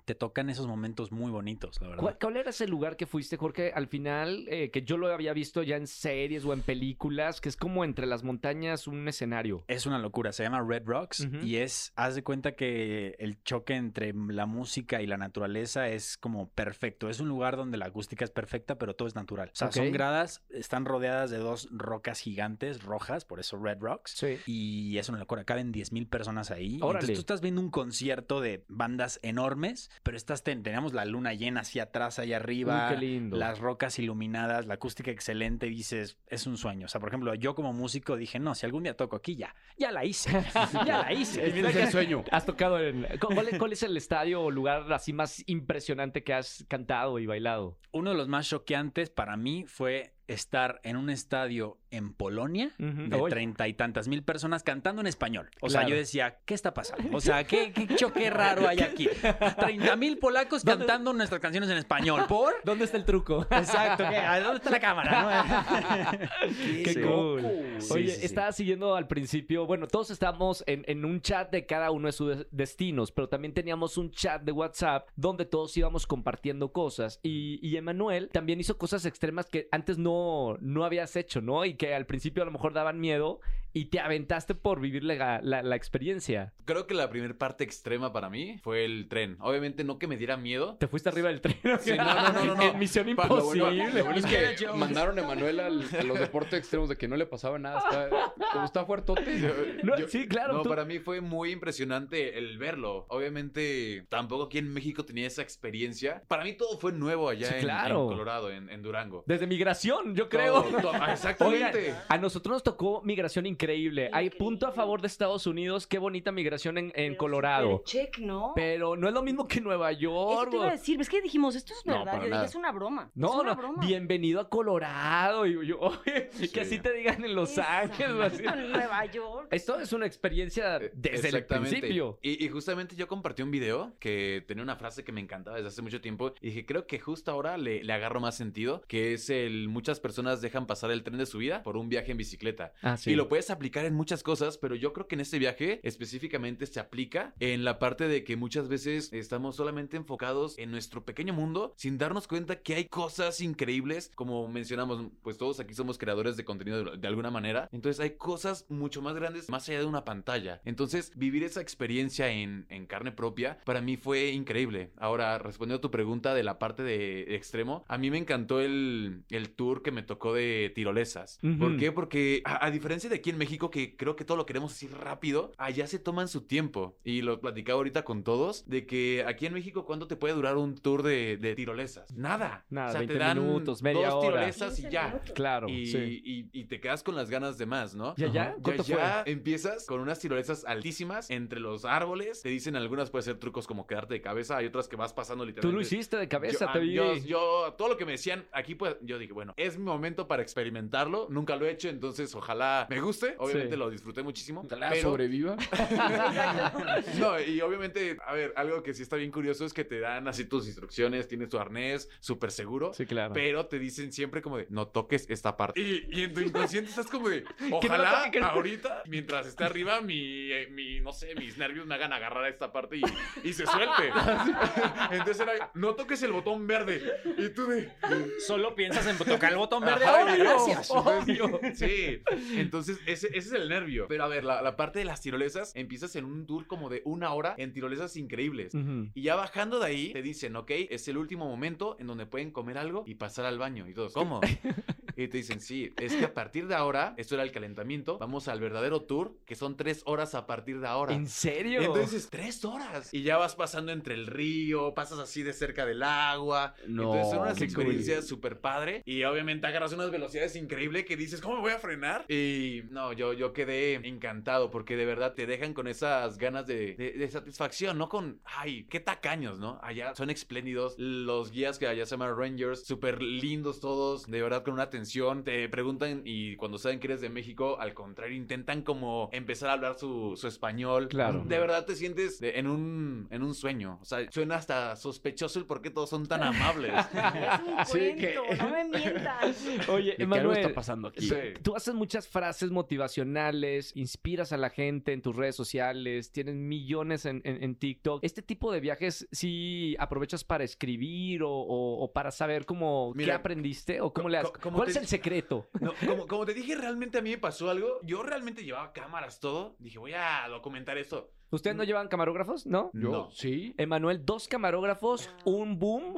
Te tocan esos momentos muy bonitos, la verdad. ¿Cuál, cuál era ese lugar que fuiste, Jorge? Al final, eh, que yo lo había visto ya en series o en películas, que es como entre las montañas un escenario. Es una locura, se llama Red Rocks y es, haz de cuenta que el choque entre la música y la naturaleza es como perfecto. Es un lugar donde la acústica es perfecta, pero todo es natural. O sea, son gradas, están rodeadas de dos rocas gigantes rojas, por eso Red Rocks. Sí. Y es una locura, caben 10.000 personas ahí. Órale. Entonces tú estás viendo un concierto de bandas enormes, pero estás ten- teníamos la luna llena hacia atrás, allá arriba, Uy, qué lindo. las rocas iluminadas, la acústica excelente, y dices, es un sueño. O sea, por ejemplo, yo como músico dije, no, si algún día toco aquí, ya, ya la hice, [laughs] ya la hice. Y mira que es el sueño. Has tocado en... ¿Cuál, es- cuál es el estadio o lugar así más impresionante que has cantado y bailado? Uno de los más choqueantes para mí fue estar en un estadio en Polonia Ujú. de Uy. treinta y tantas mil personas cantando en español. O sea, yo decía, ¿qué está pasando? O [laughs] sea, ¿qué, qué choque raro hay aquí? Treinta mil polacos ¿Dónde- cantando nuestras canciones en español. ¿Por? ¿Dónde está el truco? Exacto. ¿qué? ¿A ¿Dónde está la cámara? [laughs] Qué Sí. cool. Sí, Oye, sí, estaba siguiendo al principio, bueno, todos estábamos en, en un chat de cada uno de sus des- destinos, pero también teníamos un chat de WhatsApp donde todos íbamos compartiendo cosas. Y, y Emanuel también hizo cosas extremas que antes no, no habías hecho, ¿no? Y que al principio a lo mejor daban miedo y te aventaste por vivir la, la- la experiencia. Creo que la primera parte extrema para mí fue el tren. Obviamente no que me diera miedo. Te fuiste arriba del tren. Sí, no, no, no, no, no. En Misión Pa- Lo bueno, Imposible. lo bueno es que [laughs] [laughs] mandaron a Emanuel a los deportes extremos de que no le pasaba nada. Está, como está fuertote. [laughs] No, Yo- sí, claro. No, tú- para mí fue muy impresionante el verlo. Obviamente, tampoco aquí en México tenía esa experiencia. Para mí todo fue nuevo allá Sí, en, claro. en Colorado, en, en Durango. Desde migración, yo creo. Todo, todo- ah, exactamente. Oigan, a nosotros nos tocó migración increíble. Hay Increíble. punto a favor de Estados Unidos. Qué bonita migración en, en Colorado. Check, ¿no? Pero no es lo mismo que Nueva Eso York. te iba a decir, es que dijimos, esto es No, verdad. yo dije, es una broma. es No, una no, broma. bienvenido a Colorado. Y yo, oye, que así te digan en Los Ángeles. En Nueva York. Esto es una experiencia Eh, desde el principio. Y, y justamente yo compartí un video que tenía una frase que me encantaba desde hace mucho tiempo y dije, creo que justo ahora le, le agarro más sentido, que es el muchas personas dejan pasar el tren de su vida por un viaje en bicicleta. Ah, Y lo puedes aplicar en muchas cosas, pero yo creo que en este viaje específicamente se aplica en la parte de que muchas veces estamos solamente enfocados en nuestro pequeño mundo sin darnos cuenta que hay cosas increíbles, como mencionamos, pues todos aquí somos creadores de contenido de, de alguna manera, entonces hay cosas mucho más grandes más allá de una pantalla. Entonces vivir esa experiencia en, en carne propia para mí fue increíble. Ahora, respondiendo a tu pregunta de la parte de extremo, a mí me encantó el, el tour que me tocó de tirolesas. Ujú. ¿Por qué? Porque a, a diferencia de aquí en México que creo que todo lo queremos así rápido, allá se toman su tiempo. Y lo platicaba ahorita con todos, de que aquí en México, ¿cuánto te puede durar un tour de, de tirolesas? Nada. Nada, o sea, 20 te dan minutos, media dos hora. tirolesas y 15 ya. minutos. Claro, Y, sí. y- y te quedas con las ganas de más, ¿no? ¿Ya, ya? Ya, ¿Cuánto ya fue? empiezas con unas tirolesas altísimas entre los árboles. Te dicen algunas puede ser trucos como quedarte de cabeza, hay otras que vas pasando Tú literalmente. lo hiciste de cabeza, yo, te ah, vi. yo, yo- todo lo que me decían aquí, pues, yo dije, bueno, es mi momento para experimentarlo. Nunca lo he hecho, entonces ojalá me guste. Obviamente Sí. lo disfruté muchísimo. Ojalá pero- sobreviva. [laughs] no, y obviamente, a ver, algo que sí está bien curioso es que te dan así tus instrucciones, tienes tu arnés súper seguro. Sí, claro. Pero te dicen siempre como de, no toques esta parte. Y, y en tu inconsciente estás como de, [laughs] no ojalá toque, que no- ahorita, mientras esté arriba, mi, eh, mi, no sé, mis nervios me hagan agarrar a esta parte y, y se suelte. [laughs] Entonces era, no toques el botón verde. Y tú de, Solo piensas en tocar el botón verde. Ajá, Obvio, gracias. Entonces, Sí, entonces ese, ese es el nervio. Pero a ver, la, la parte de las tirolesas, empiezas en un tour como de una hora en tirolesas increíbles. Y ya bajando de ahí, te dicen, ok, es el último momento en donde pueden comer algo y pasar al baño. Y todos, ¿cómo? [laughs] Y te dicen, sí, es que a partir de ahora, esto era el calentamiento, vamos al verdadero tour, que son tres horas a partir de ahora. ¿En serio? Entonces, tres horas. Y ya vas pasando entre el río, pasas así de cerca del agua. No, Entonces son unas experiencias súper padre. Y obviamente agarras unas velocidades increíbles que dices, ¿cómo me voy a frenar? Y no, yo, yo quedé encantado porque de verdad te dejan con esas ganas de, de- de satisfacción, no con, ay, qué tacaños, ¿no? Allá son espléndidos. Los guías que allá se llaman Rangers, súper lindos todos, de verdad con una atención. Te preguntan y cuando saben que eres de México, al contrario, intentan como empezar a hablar su, su español. Claro. De verdad te sientes de- en, un, en un sueño. O sea, suena hasta sospechoso el por qué todos son tan amables. [laughs] Es un Sí, que- no me mientas. [laughs] Oye, ¿De qué algo Emanuel, está pasando aquí? Sí. Tú haces muchas frases motivacionales, inspiras a la gente en tus redes sociales, tienes millones en, en- en TikTok. ¿Este tipo de viajes sí aprovechas para escribir o, o- o para saber cómo qué aprendiste o cómo le has... ¿Cuál es el secreto? Como, como te dije, realmente a mí me pasó algo. Yo realmente llevaba cámaras, todo. Dije, voy a documentar esto. ¿Ustedes no llevan camarógrafos? ¿No? Yo, No. sí. Emanuel, dos camarógrafos, un boom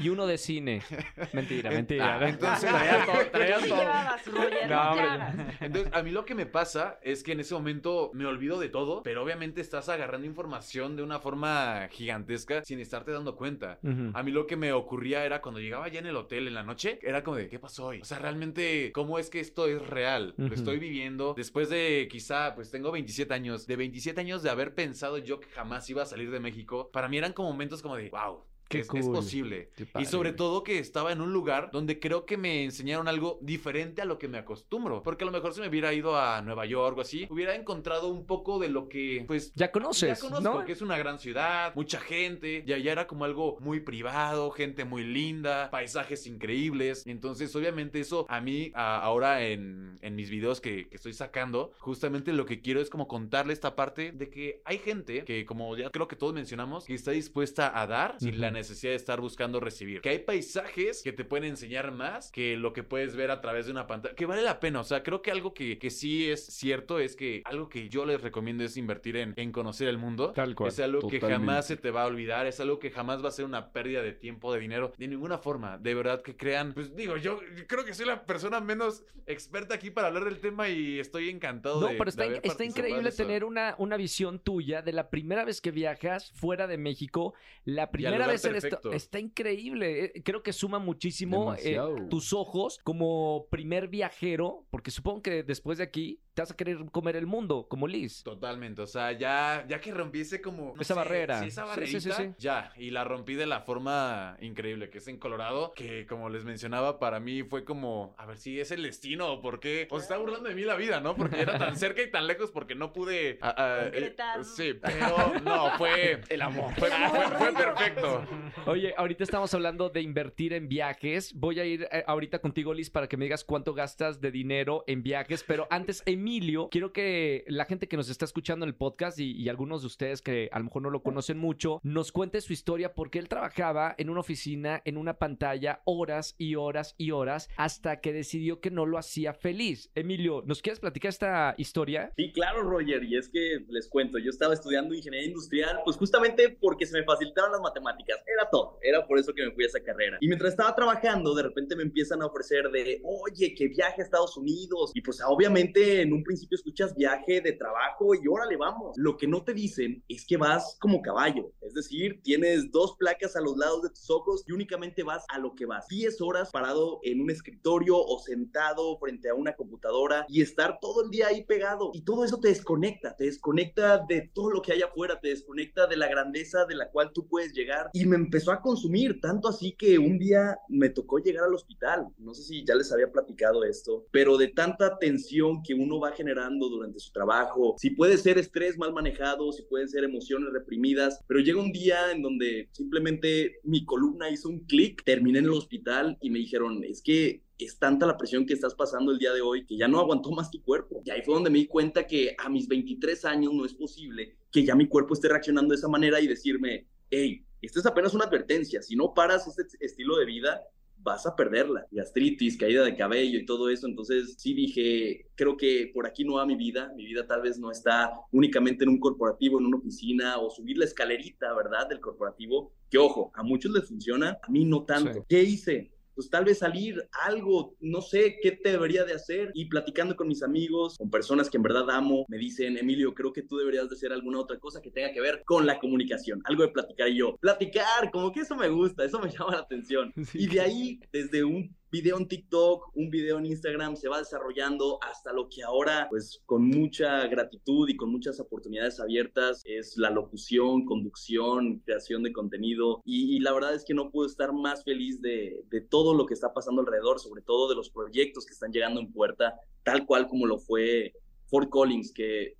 y uno de cine. [laughs] Mentira, mentira. Ah, entonces, [laughs] Traías todo, traías ¿Qué todo. llevabas, Roger? No, No. Entonces, a mí lo que me pasa es que en ese momento me olvido de todo, pero obviamente estás agarrando información de una forma gigantesca sin estarte dando cuenta. A mí lo que me ocurría era cuando llegaba ya en el hotel en la noche, era como de, ¿qué pasó hoy? O sea, realmente, ¿cómo es que esto es real? Lo estoy viviendo después de quizá, pues tengo 27 años, de 27 años de haber pensado yo que jamás iba a salir de México. Para mí eran como momentos como de, wow. Qué es, es cool. posible. Qué Y sobre todo que estaba en un lugar donde creo que me enseñaron algo diferente a lo que me acostumbro. Porque a lo mejor si me hubiera ido a Nueva York o así, hubiera encontrado un poco de lo que, pues, Ya conoces, ya conozco, ¿no? que es una gran ciudad, mucha gente, y allá era como algo muy privado, gente muy linda, paisajes increíbles. Entonces, obviamente eso a mí, a- ahora en, en mis videos que, que estoy sacando, justamente lo que quiero es como contarle esta parte de que hay gente que, como ya creo que todos mencionamos, que está dispuesta a dar sin Ujú. la necesidad de estar buscando recibir. Que hay paisajes que te pueden enseñar más que lo que puedes ver a través de una pantalla, que vale la pena. O sea, creo que algo que, que sí es cierto es que algo que yo les recomiendo es invertir en, en conocer el mundo. Tal cual. Es algo que jamás se te va a olvidar, es algo que jamás va a ser una pérdida de tiempo, de dinero, de ninguna forma. De verdad que crean, pues digo, yo creo que soy la persona menos experta aquí para hablar del tema y estoy encantado No, de pero está, de haber está increíble eso. tener una, una visión tuya de la primera vez que viajas fuera de México. La primera vez en perfecto. Está increíble. Eh, Creo que suma muchísimo eh, tus ojos como primer viajero, porque supongo que después de aquí te vas a querer comer el mundo, como Liz. Totalmente, o sea, ya, ya que rompí ese como... no Esa barrera. sí, esa Sí, barrerita, sí, sí, sí. ya, y la rompí de la forma increíble, que es en Colorado, que como les mencionaba, para mí fue como, a ver si es el destino, o por qué, o se está burlando de mí la vida, ¿no? Porque era tan [laughs] cerca y tan lejos porque no pude... ah, ah, eh, sí, pero no, fue... [laughs] El amor. Fue, fue- fue [laughs] perfecto. Oye, ahorita estamos hablando de invertir en viajes. Voy a ir eh, ahorita contigo, Liz, para que me digas cuánto gastas de dinero en viajes. Pero antes, Emilio, quiero que la gente que nos está escuchando en el podcast y, algunos de ustedes que a lo mejor no lo conocen mucho, nos cuente su historia porque él trabajaba en una oficina, en una pantalla, horas y horas y horas, hasta que decidió que no lo hacía feliz. Emilio, ¿nos quieres platicar esta historia? Sí, claro, Roger, y es que les cuento, yo estaba estudiando ingeniería industrial, pues justamente porque se me facilitaron las matemáticas, era todo, era por eso que me fui a esa carrera. Y mientras estaba trabajando, de repente me empiezan a ofrecer de, oye, que viaje a Estados Unidos, y pues obviamente en un principio escuchas viaje de trabajo y órale, vamos. Lo que no te dicen es que vas como caballo, es decir, tienes dos placas a los lados de tus ojos y únicamente vas a lo que vas. 10 horas parado en un escritorio o sentado frente a una computadora y estar todo el día ahí pegado. Y todo eso te desconecta, te desconecta de todo lo que hay afuera, te desconecta de la grandeza de la cual tú puedes llegar. Y me empezó a consumir, tanto así que un día me tocó llegar al hospital. No sé si ya les había platicado esto, pero de tanta tensión que uno va generando durante su trabajo, si puede ser estrés mal manejado, si pueden ser emociones reprimidas, pero llega un día en donde simplemente mi columna hizo un clic, terminé en el hospital y me dijeron, es que es tanta la presión que estás pasando el día de hoy que ya no aguantó más tu cuerpo. Y ahí fue donde me di cuenta que a mis 23 años no es posible que ya mi cuerpo esté reaccionando de esa manera y decirme, hey, esto es apenas una advertencia, si no paras este estilo de vida, vas a perderla. Gastritis, caída de cabello y todo eso. Entonces sí dije, creo que por aquí no va mi vida. Mi vida tal vez no está únicamente en un corporativo, en una oficina o subir la escalerita, ¿verdad? Del corporativo. Que ojo, a muchos les funciona, a mí no tanto. Sí. ¿Qué hice? Pues tal vez salir algo, no sé qué te debería de hacer y platicando con mis amigos, con personas que en verdad amo, me dicen, Emilio, creo que tú deberías de hacer alguna otra cosa que tenga que ver con la comunicación, algo de platicar y yo, platicar, como que eso me gusta, eso me [laughs] llama la atención. [laughs] Sí. Y de ahí, desde un video en TikTok, un video en Instagram, se va desarrollando hasta lo que ahora, pues con mucha gratitud y con muchas oportunidades abiertas, es la locución, conducción, creación de contenido. Y, la verdad es que no puedo estar más feliz de, todo lo que está pasando alrededor, sobre todo de los proyectos que están llegando en puerta, tal cual como lo fue Fort Collins, que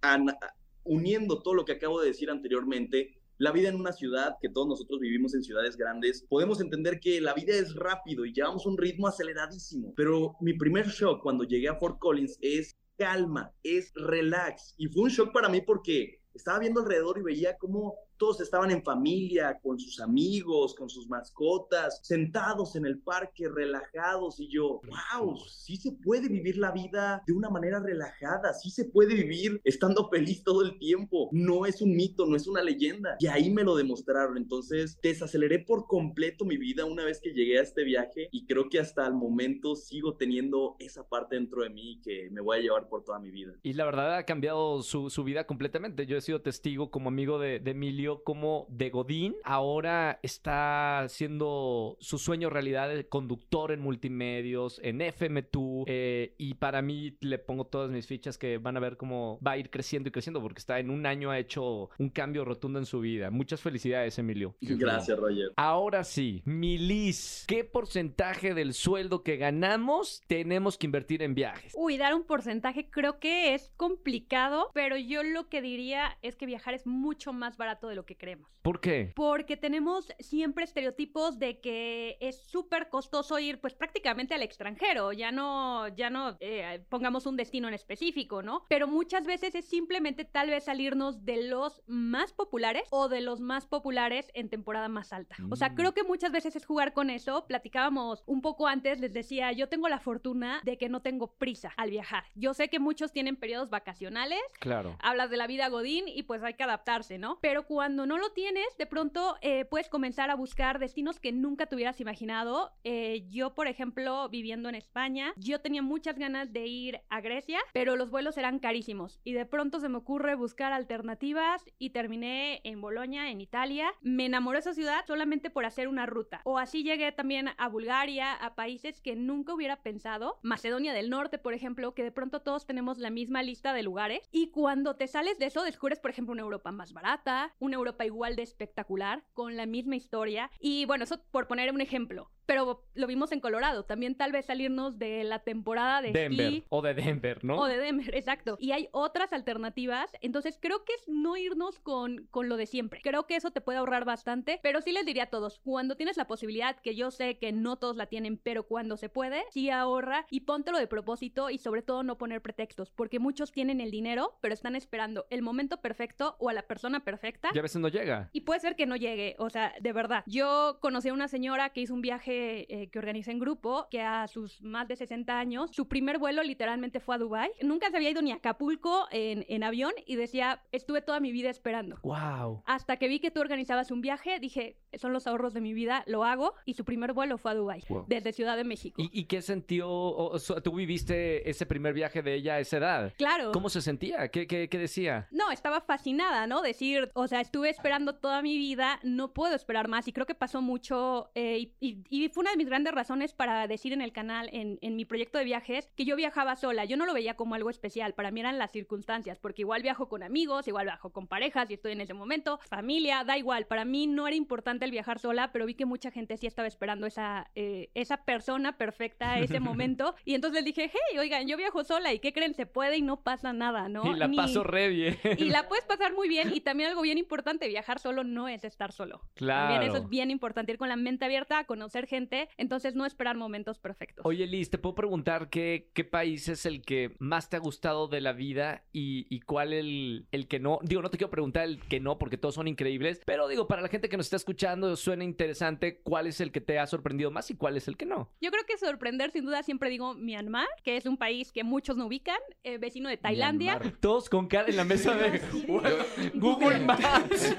an- uniendo todo lo que acabo de decir anteriormente, la vida en una ciudad, que todos nosotros vivimos en ciudades grandes, podemos entender que la vida es rápido y llevamos un ritmo aceleradísimo. Pero mi primer shock cuando llegué a Fort Collins es calma, es relax. Y fue un shock para mí porque estaba viendo alrededor y veía cómo todos estaban en familia, con sus amigos, con sus mascotas, sentados en el parque, relajados. Y yo, wow, sí se puede vivir la vida de una manera relajada, sí se puede vivir estando [laughs] feliz todo el tiempo. No es un mito, no es una leyenda. Y ahí me lo demostraron. Entonces, desaceleré por completo mi vida una vez que llegué a este viaje y creo que hasta el momento sigo teniendo esa parte dentro de mí que me voy a llevar por toda mi vida. Y la verdad ha cambiado su, su vida completamente. Yo he sido testigo como amigo de, de Emilio, como de Godín ahora está haciendo su sueño realidad de conductor en multimedios, en FM2. eh, y para mí le pongo todas mis fichas que van a ver cómo va a ir creciendo y creciendo, porque está en un año ha hecho un cambio rotundo en su vida. Muchas felicidades, Emilio. Gracias, Roger. Ahora sí, Milis, ¿qué porcentaje del sueldo que ganamos tenemos que invertir en viajes? Uy, dar un porcentaje creo que es complicado, pero yo lo que diría es que viajar es mucho más barato de lo que creemos. ¿Por qué? Porque tenemos siempre estereotipos de que es súper costoso ir pues prácticamente al extranjero, ya no, ya no eh, pongamos un destino en específico, ¿no? Pero muchas veces es simplemente tal vez salirnos de los más populares o de los más populares en temporada más alta. O sea, Mm. creo que muchas veces es jugar con eso. Platicábamos un poco antes, les decía, yo tengo la fortuna de que no tengo prisa al viajar. Yo sé que muchos tienen periodos vacacionales Claro. hablas de la vida Godín y pues hay que adaptarse, ¿no? Pero cuando no lo tienes, de pronto eh, puedes comenzar a buscar destinos que nunca te hubieras imaginado. Eh, yo, por ejemplo, viviendo en España, yo tenía muchas ganas de ir a Grecia, pero los vuelos eran carísimos y de pronto se me ocurre buscar alternativas y terminé en Bolonia, en Italia. Me enamoró esa ciudad solamente por hacer una ruta. O así llegué también a Bulgaria, a países que nunca hubiera pensado. Macedonia del Norte, por ejemplo, que de pronto todos tenemos la misma lista de lugares. Y cuando te sales de eso, descubres, por ejemplo, una Europa más barata, una Europa igual de espectacular, con la misma historia. Y bueno, eso por poner un ejemplo. Pero lo vimos en Colorado. También tal vez salirnos de la temporada de Denver esquí. o de Denver, ¿no? O de Denver, exacto. Y hay otras alternativas. Entonces creo que es no irnos con, con lo de siempre. Creo que eso te puede ahorrar bastante. Pero sí les diría a todos, cuando tienes la posibilidad, que yo sé que no todos la tienen, pero cuando se puede, sí ahorra y póntelo de propósito y sobre todo no poner pretextos. Porque muchos tienen el dinero, pero están esperando el momento perfecto o a la persona perfecta. Y a veces no llega. Y puede ser que no llegue, o sea, de verdad. Yo conocí a una señora que hizo un viaje viaje eh, que organicé en grupo, que a sus más de 60 años, su primer vuelo literalmente fue a Dubai. Nunca se había ido ni a Acapulco en, en avión y decía, estuve toda mi vida esperando. Wow. Hasta que vi que tú organizabas un viaje, dije, son los ahorros de mi vida, lo hago. Y su primer vuelo fue a Dubai, Wow. desde Ciudad de México. ¿Y, y qué sintió? o- o ¿Tú viviste ese primer viaje de ella a esa edad? Claro. ¿Cómo se sentía? ¿Qué, qué, qué decía? No, estaba fascinada, ¿no? Decir, o sea, estuve esperando toda mi vida, no puedo esperar más. Y creo que pasó mucho, eh, y, y- y fue una de mis grandes razones para decir en el canal, en, en mi proyecto de viajes, que yo viajaba sola. Yo no lo veía como algo especial, para mí eran las circunstancias, porque igual viajo con amigos, igual viajo con parejas, y estoy en ese momento, familia, da igual. Para mí no era importante el viajar sola, pero vi que mucha gente sí estaba esperando esa, eh, esa persona perfecta, ese [laughs] momento. Y entonces les dije, hey, oigan, yo viajo sola, ¿y qué creen? Se puede y no pasa nada, ¿no? y la Ni- pasó re bien. y la [laughs] puedes pasar muy bien. Y también algo bien importante, viajar solo no es estar solo. Claro. También eso es bien importante, ir con la mente abierta, conocer gente, entonces no esperar momentos perfectos. Oye, Liz, ¿te puedo preguntar qué, qué país es el que más te ha gustado de la vida y, y cuál el, el que no? Digo, no te quiero preguntar el que no, porque todos son increíbles, pero digo, para la gente que nos está escuchando, suena interesante cuál es el que te ha sorprendido más y cuál es el que no. Yo creo que sorprender, sin duda, siempre digo Myanmar, que es un país que muchos no ubican, eh, vecino de Tailandia. Myanmar. Todos con cara en la mesa de [laughs] Google [laughs] Maps.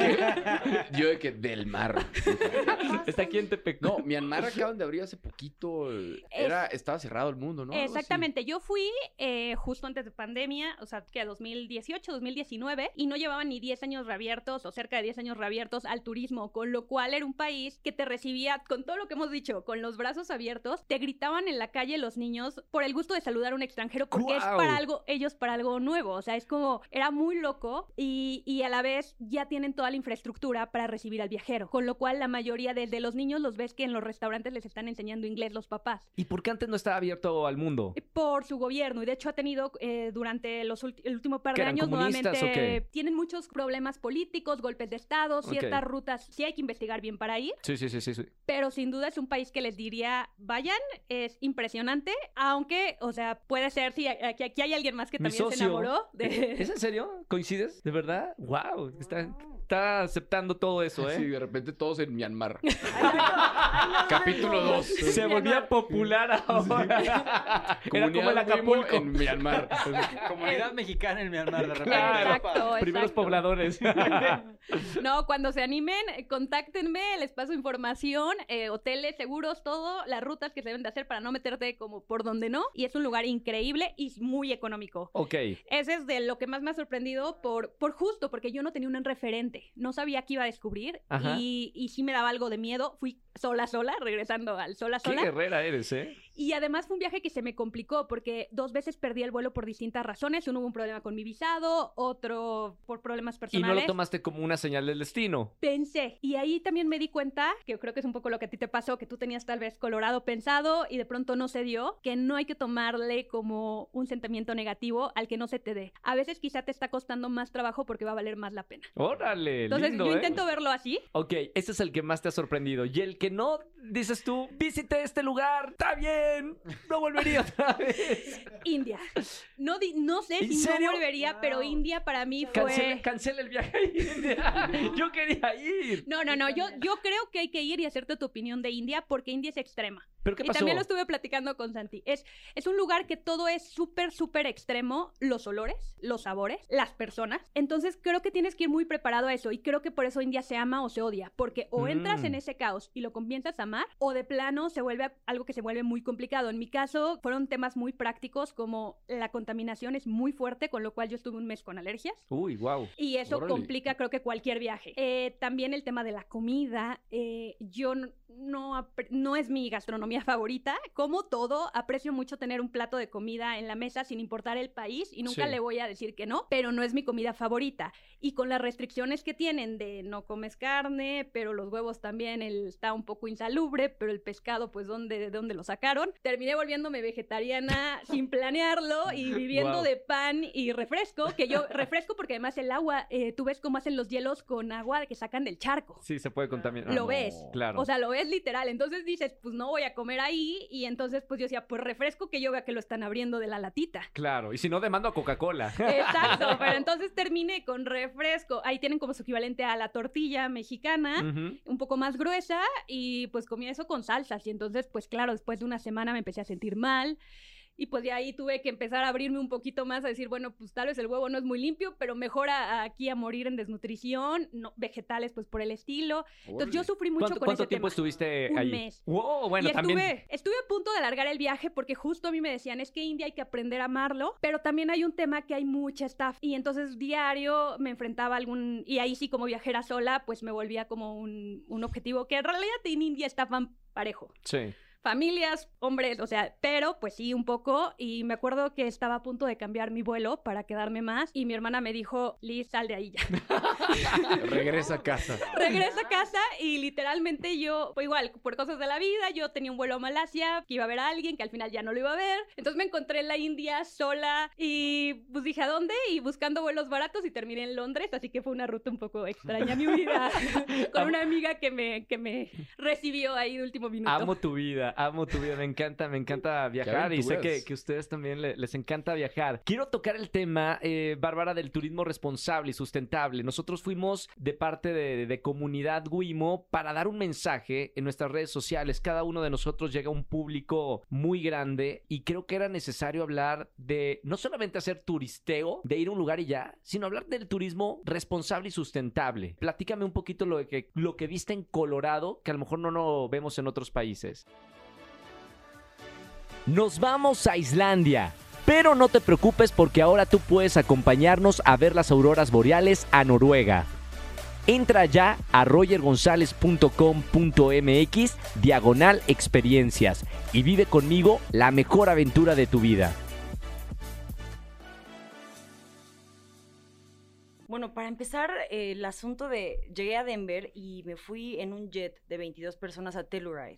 Yo de que del mar. Está aquí en Tepec. No, Myanmar acaban de abrir hace poquito. Era, estaba cerrado el mundo, ¿no? Exactamente, yo fui eh, justo antes de pandemia, o sea, que 2018, 2019, y no llevaban ni 10 años reabiertos o cerca de 10 años reabiertos al turismo, con lo cual era un país que te recibía con todo lo que hemos dicho, con los brazos abiertos, te gritaban en la calle los niños por el gusto de saludar a un extranjero porque es ¡Guau! para algo, ellos para algo nuevo, o sea, es como, era muy loco y, y a la vez ya tienen toda la infraestructura para recibir al viajero, con lo cual la mayoría desde los niños los ves que en los restaurantes les están enseñando inglés los papás ¿Y por qué antes no estaba abierto al mundo? por su gobierno y de hecho ha tenido eh, durante los el último par ¿Qué de años nuevamente tienen muchos problemas políticos, golpes de estado, ciertas rutas sí hay que investigar bien para ir, Sí, sí, sí, sí. sí. pero sin duda es un país que les diría vayan, es impresionante, aunque, o sea, puede ser si aquí, aquí hay alguien más que Mi también se enamoró de ¿Es en serio? ¿Coincides? ¿De verdad? ¡Wow! Está, está aceptando todo eso, ¿eh? Sí, de repente todos en Myanmar. [laughs] Capítulo 2. Se volvía popular ahora. [laughs] Era como el Acapulco. en Myanmar. [laughs] Comunidad mexicana en Myanmar, de repente. Claro. Exacto, Primeros exacto. pobladores. No, cuando se animen, eh, contáctenme, les paso información, eh, hoteles, seguros, todo, las rutas que se deben de hacer para no meterte como por donde no. Y es un lugar increíble y muy económico. ok. Ese es de lo que más me ha sorprendido por, por justo, porque yo no tenía un referente. No sabía qué iba a descubrir Ajá. y, y sí me daba algo de miedo. Fui sola, sola, regresando al sola, Qué sola. guerrera eres, ¿eh? Y además fue un viaje que se me complicó porque dos veces perdí el vuelo por distintas razones. Uno hubo un problema con mi visado, otro por problemas Y personales. no lo tomaste como una señal del destino. Pensé, y ahí también me di cuenta, que creo que es un poco lo que a ti te pasó, que tú tenías tal vez Colorado pensado y de pronto no se dio, que no hay que tomarle como un sentimiento negativo al que no se te dé. A veces quizá te está costando más trabajo porque va a valer más la pena. Órale, Entonces lindo, yo ¿eh? intento verlo así. Ok, ese es el que más te ha sorprendido. Y el que no, dices tú, visité este lugar, está bien, no volvería [laughs] otra vez. India. No, di- no sé ¿En si serio? no volvería, pero India para mí fue... Cancela, cancela el viaje a India. [laughs] Yo quería ir. No, no, no, yo, yo creo que hay que ir y hacerte tu opinión de India porque India es extrema. ¿Pero qué y también lo estuve platicando con Santi. Es, es un lugar que todo es súper, súper extremo. Los olores, los sabores, las personas. Entonces creo que tienes que ir muy preparado a eso. Y creo que por eso India se ama o se odia. Porque o entras Mm. en ese caos y lo comienzas a amar, o de plano se vuelve algo que se vuelve muy complicado. En mi caso, fueron temas muy prácticos como la contaminación es muy fuerte, con lo cual yo estuve un mes con alergias. Uy, wow. Y eso complica, creo que cualquier viaje. Eh, también el tema de la comida. eh, yo no es mi gastronomía favorita. Como todo, aprecio mucho tener un plato de comida en la mesa sin importar el país y nunca Sí. le voy a decir que no, pero no es mi comida favorita. Y con las restricciones que tienen de no comes carne, pero los huevos también el- está un poco insalubre, pero el pescado, pues, ¿dónde, ¿de dónde lo sacaron? Terminé volviéndome vegetariana [laughs] sin planearlo y viviendo de pan y refresco, que yo refresco porque además el agua, eh, tú ves cómo hacen los hielos con agua que sacan del charco. Sí, se puede contaminar. Lo ves. Claro. O sea, lo ves es literal. Entonces dices, pues no voy a comer ahí. Y entonces, pues yo decía, pues refresco que yo vea que lo están abriendo de la latita. Claro, y si no, demando a Coca-Cola. Exacto, [laughs] pero entonces terminé con refresco. Ahí tienen como su equivalente a la tortilla mexicana, un poco más gruesa, y pues comí eso con salsas. Y entonces, pues claro, después de una semana me empecé a sentir mal. Y pues de ahí tuve que empezar a abrirme un poquito más, a decir, bueno, pues tal vez el huevo no es muy limpio, pero mejor a- a aquí a morir en desnutrición, no, vegetales pues por el estilo. Entonces yo sufrí mucho ¿Cuánto, con cuánto ese tiempo tema. estuviste Un allí? mes. Wow, bueno, y también. estuve, estuve a punto de alargar el viaje porque justo a mí me decían, es que India hay que aprender a amarlo, pero también hay un tema que hay mucha staff y entonces diario me enfrentaba a algún, y ahí sí como viajera sola, pues me volvía como un, un objetivo que en realidad en India estaban parejo. Sí. Familias, hombres, o sea, pero pues sí, un poco. Y me acuerdo que estaba a punto de cambiar mi vuelo para quedarme más. Y mi hermana me dijo, Liz, sal de ahí ya. [laughs] Regresa a casa. Regreso a casa y literalmente yo, pues igual, por cosas de la vida, yo tenía un vuelo a Malasia, que iba a ver a alguien, que al final ya no lo iba a ver. Entonces me encontré en la India sola y pues dije, ¿a dónde? Y buscando vuelos baratos y terminé en Londres, así que fue una ruta un poco extraña mi vida, [laughs] con una amiga que me, que me recibió ahí de último minuto. Amo tu vida, amo tu vida, me encanta, me encanta viajar y sé que, que a ustedes también le- les encanta viajar. Quiero tocar el tema, eh, Bárbara, del turismo responsable y sustentable. Nosotros fuimos de parte de, de Comunidad Guimo para dar un mensaje en nuestras redes sociales. Cada uno de nosotros llega a un público muy grande y creo que era necesario hablar de no solamente hacer turisteo, de ir a un lugar y ya, sino hablar del turismo responsable y sustentable. Platícame un poquito lo que, lo que viste en Colorado, que a lo mejor no lo vemos en otros países. Nos vamos a Islandia. Pero no te preocupes porque ahora tú puedes acompañarnos a ver las auroras boreales a Noruega. Entra ya a rogergonzalez.com.mx diagonal experiencias y vive conmigo la mejor aventura de tu vida. Bueno, para empezar, eh, el asunto de llegué a Denver y me fui en un jet de 22 personas a Telluride.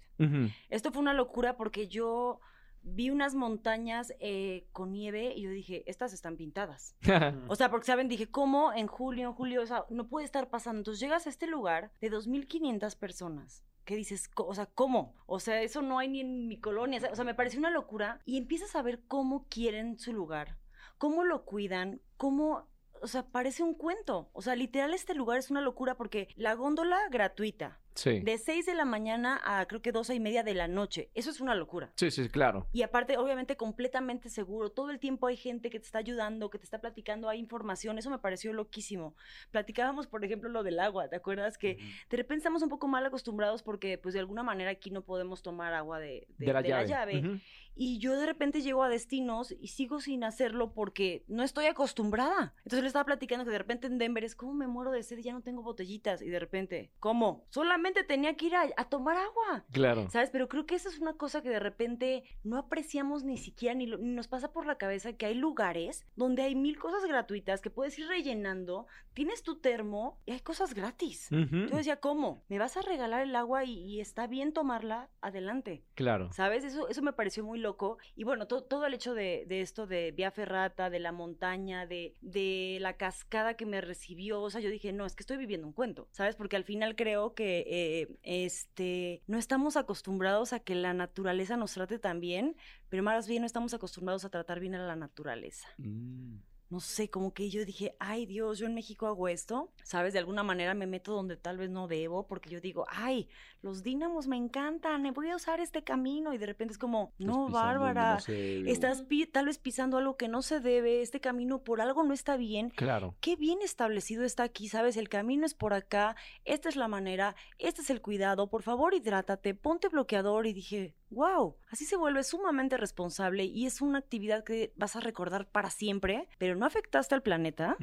Esto fue una locura porque yo vi unas montañas eh, con nieve y yo dije, estas están pintadas. [laughs] O sea, porque saben, dije, ¿cómo en julio, en julio? O sea, no puede estar pasando. Entonces llegas a este lugar de 2.500 personas. ¿Qué dices? O sea, ¿cómo? O sea, eso no hay ni en mi colonia. O sea, me pareció una locura. Y empiezas a ver cómo quieren su lugar, cómo lo cuidan, cómo... O sea, parece un cuento. O sea, literal este lugar es una locura porque la góndola gratuita, Sí. de 6 de la mañana a creo que 12 y media de la noche. Eso es una locura. Sí, sí, claro. Y aparte, obviamente, completamente seguro. Todo el tiempo hay gente que te está ayudando, que te está platicando, hay información. Eso me pareció loquísimo. Platicábamos, por ejemplo, lo del agua. ¿Te acuerdas? Que de repente estamos un poco mal acostumbrados porque, pues, de alguna manera aquí no podemos tomar agua de, de- De la de llave. Ujú. Y yo de repente llego a destinos y sigo sin hacerlo porque no estoy acostumbrada. Entonces le estaba platicando que de repente en Denver es como me muero de sed y ya no tengo botellitas. Y de repente, ¿cómo? Solamente tenía que ir a, a tomar agua. Claro. ¿Sabes? Pero creo que esa es una cosa que de repente no apreciamos ni siquiera, ni, lo- ni nos pasa por la cabeza que hay lugares donde hay mil cosas gratuitas que puedes ir rellenando, tienes tu termo y hay cosas gratis. Ujú. Yo decía, ¿cómo? ¿Me vas a regalar el agua y, y está bien tomarla? Adelante. Claro. ¿Sabes? Eso, eso me pareció muy loco. Y bueno, to- todo el hecho de, de esto de Vía Ferrata, de la montaña, de, de la cascada que me recibió, o sea, yo dije, no, es que estoy viviendo un cuento, ¿sabes? Porque al final creo que eh, este, no estamos acostumbrados a que la naturaleza nos trate tan bien, pero más bien no estamos acostumbrados a tratar bien a la naturaleza Mm. No sé, como que yo dije, ay Dios, yo en México hago esto, ¿sabes? De alguna manera me meto donde tal vez no debo, porque yo digo, ay, los dínamos me encantan, me voy a usar este camino, y de repente es como, no, Bárbara, estás tal vez pisando algo que no se debe, este camino por algo no está bien. Claro. Qué bien establecido está aquí, ¿sabes? El camino es por acá, esta es la manera, este es el cuidado, por favor hidrátate, ponte bloqueador y dije, wow, así se vuelve sumamente responsable y es una actividad que vas a recordar para siempre, pero no afectaste al planeta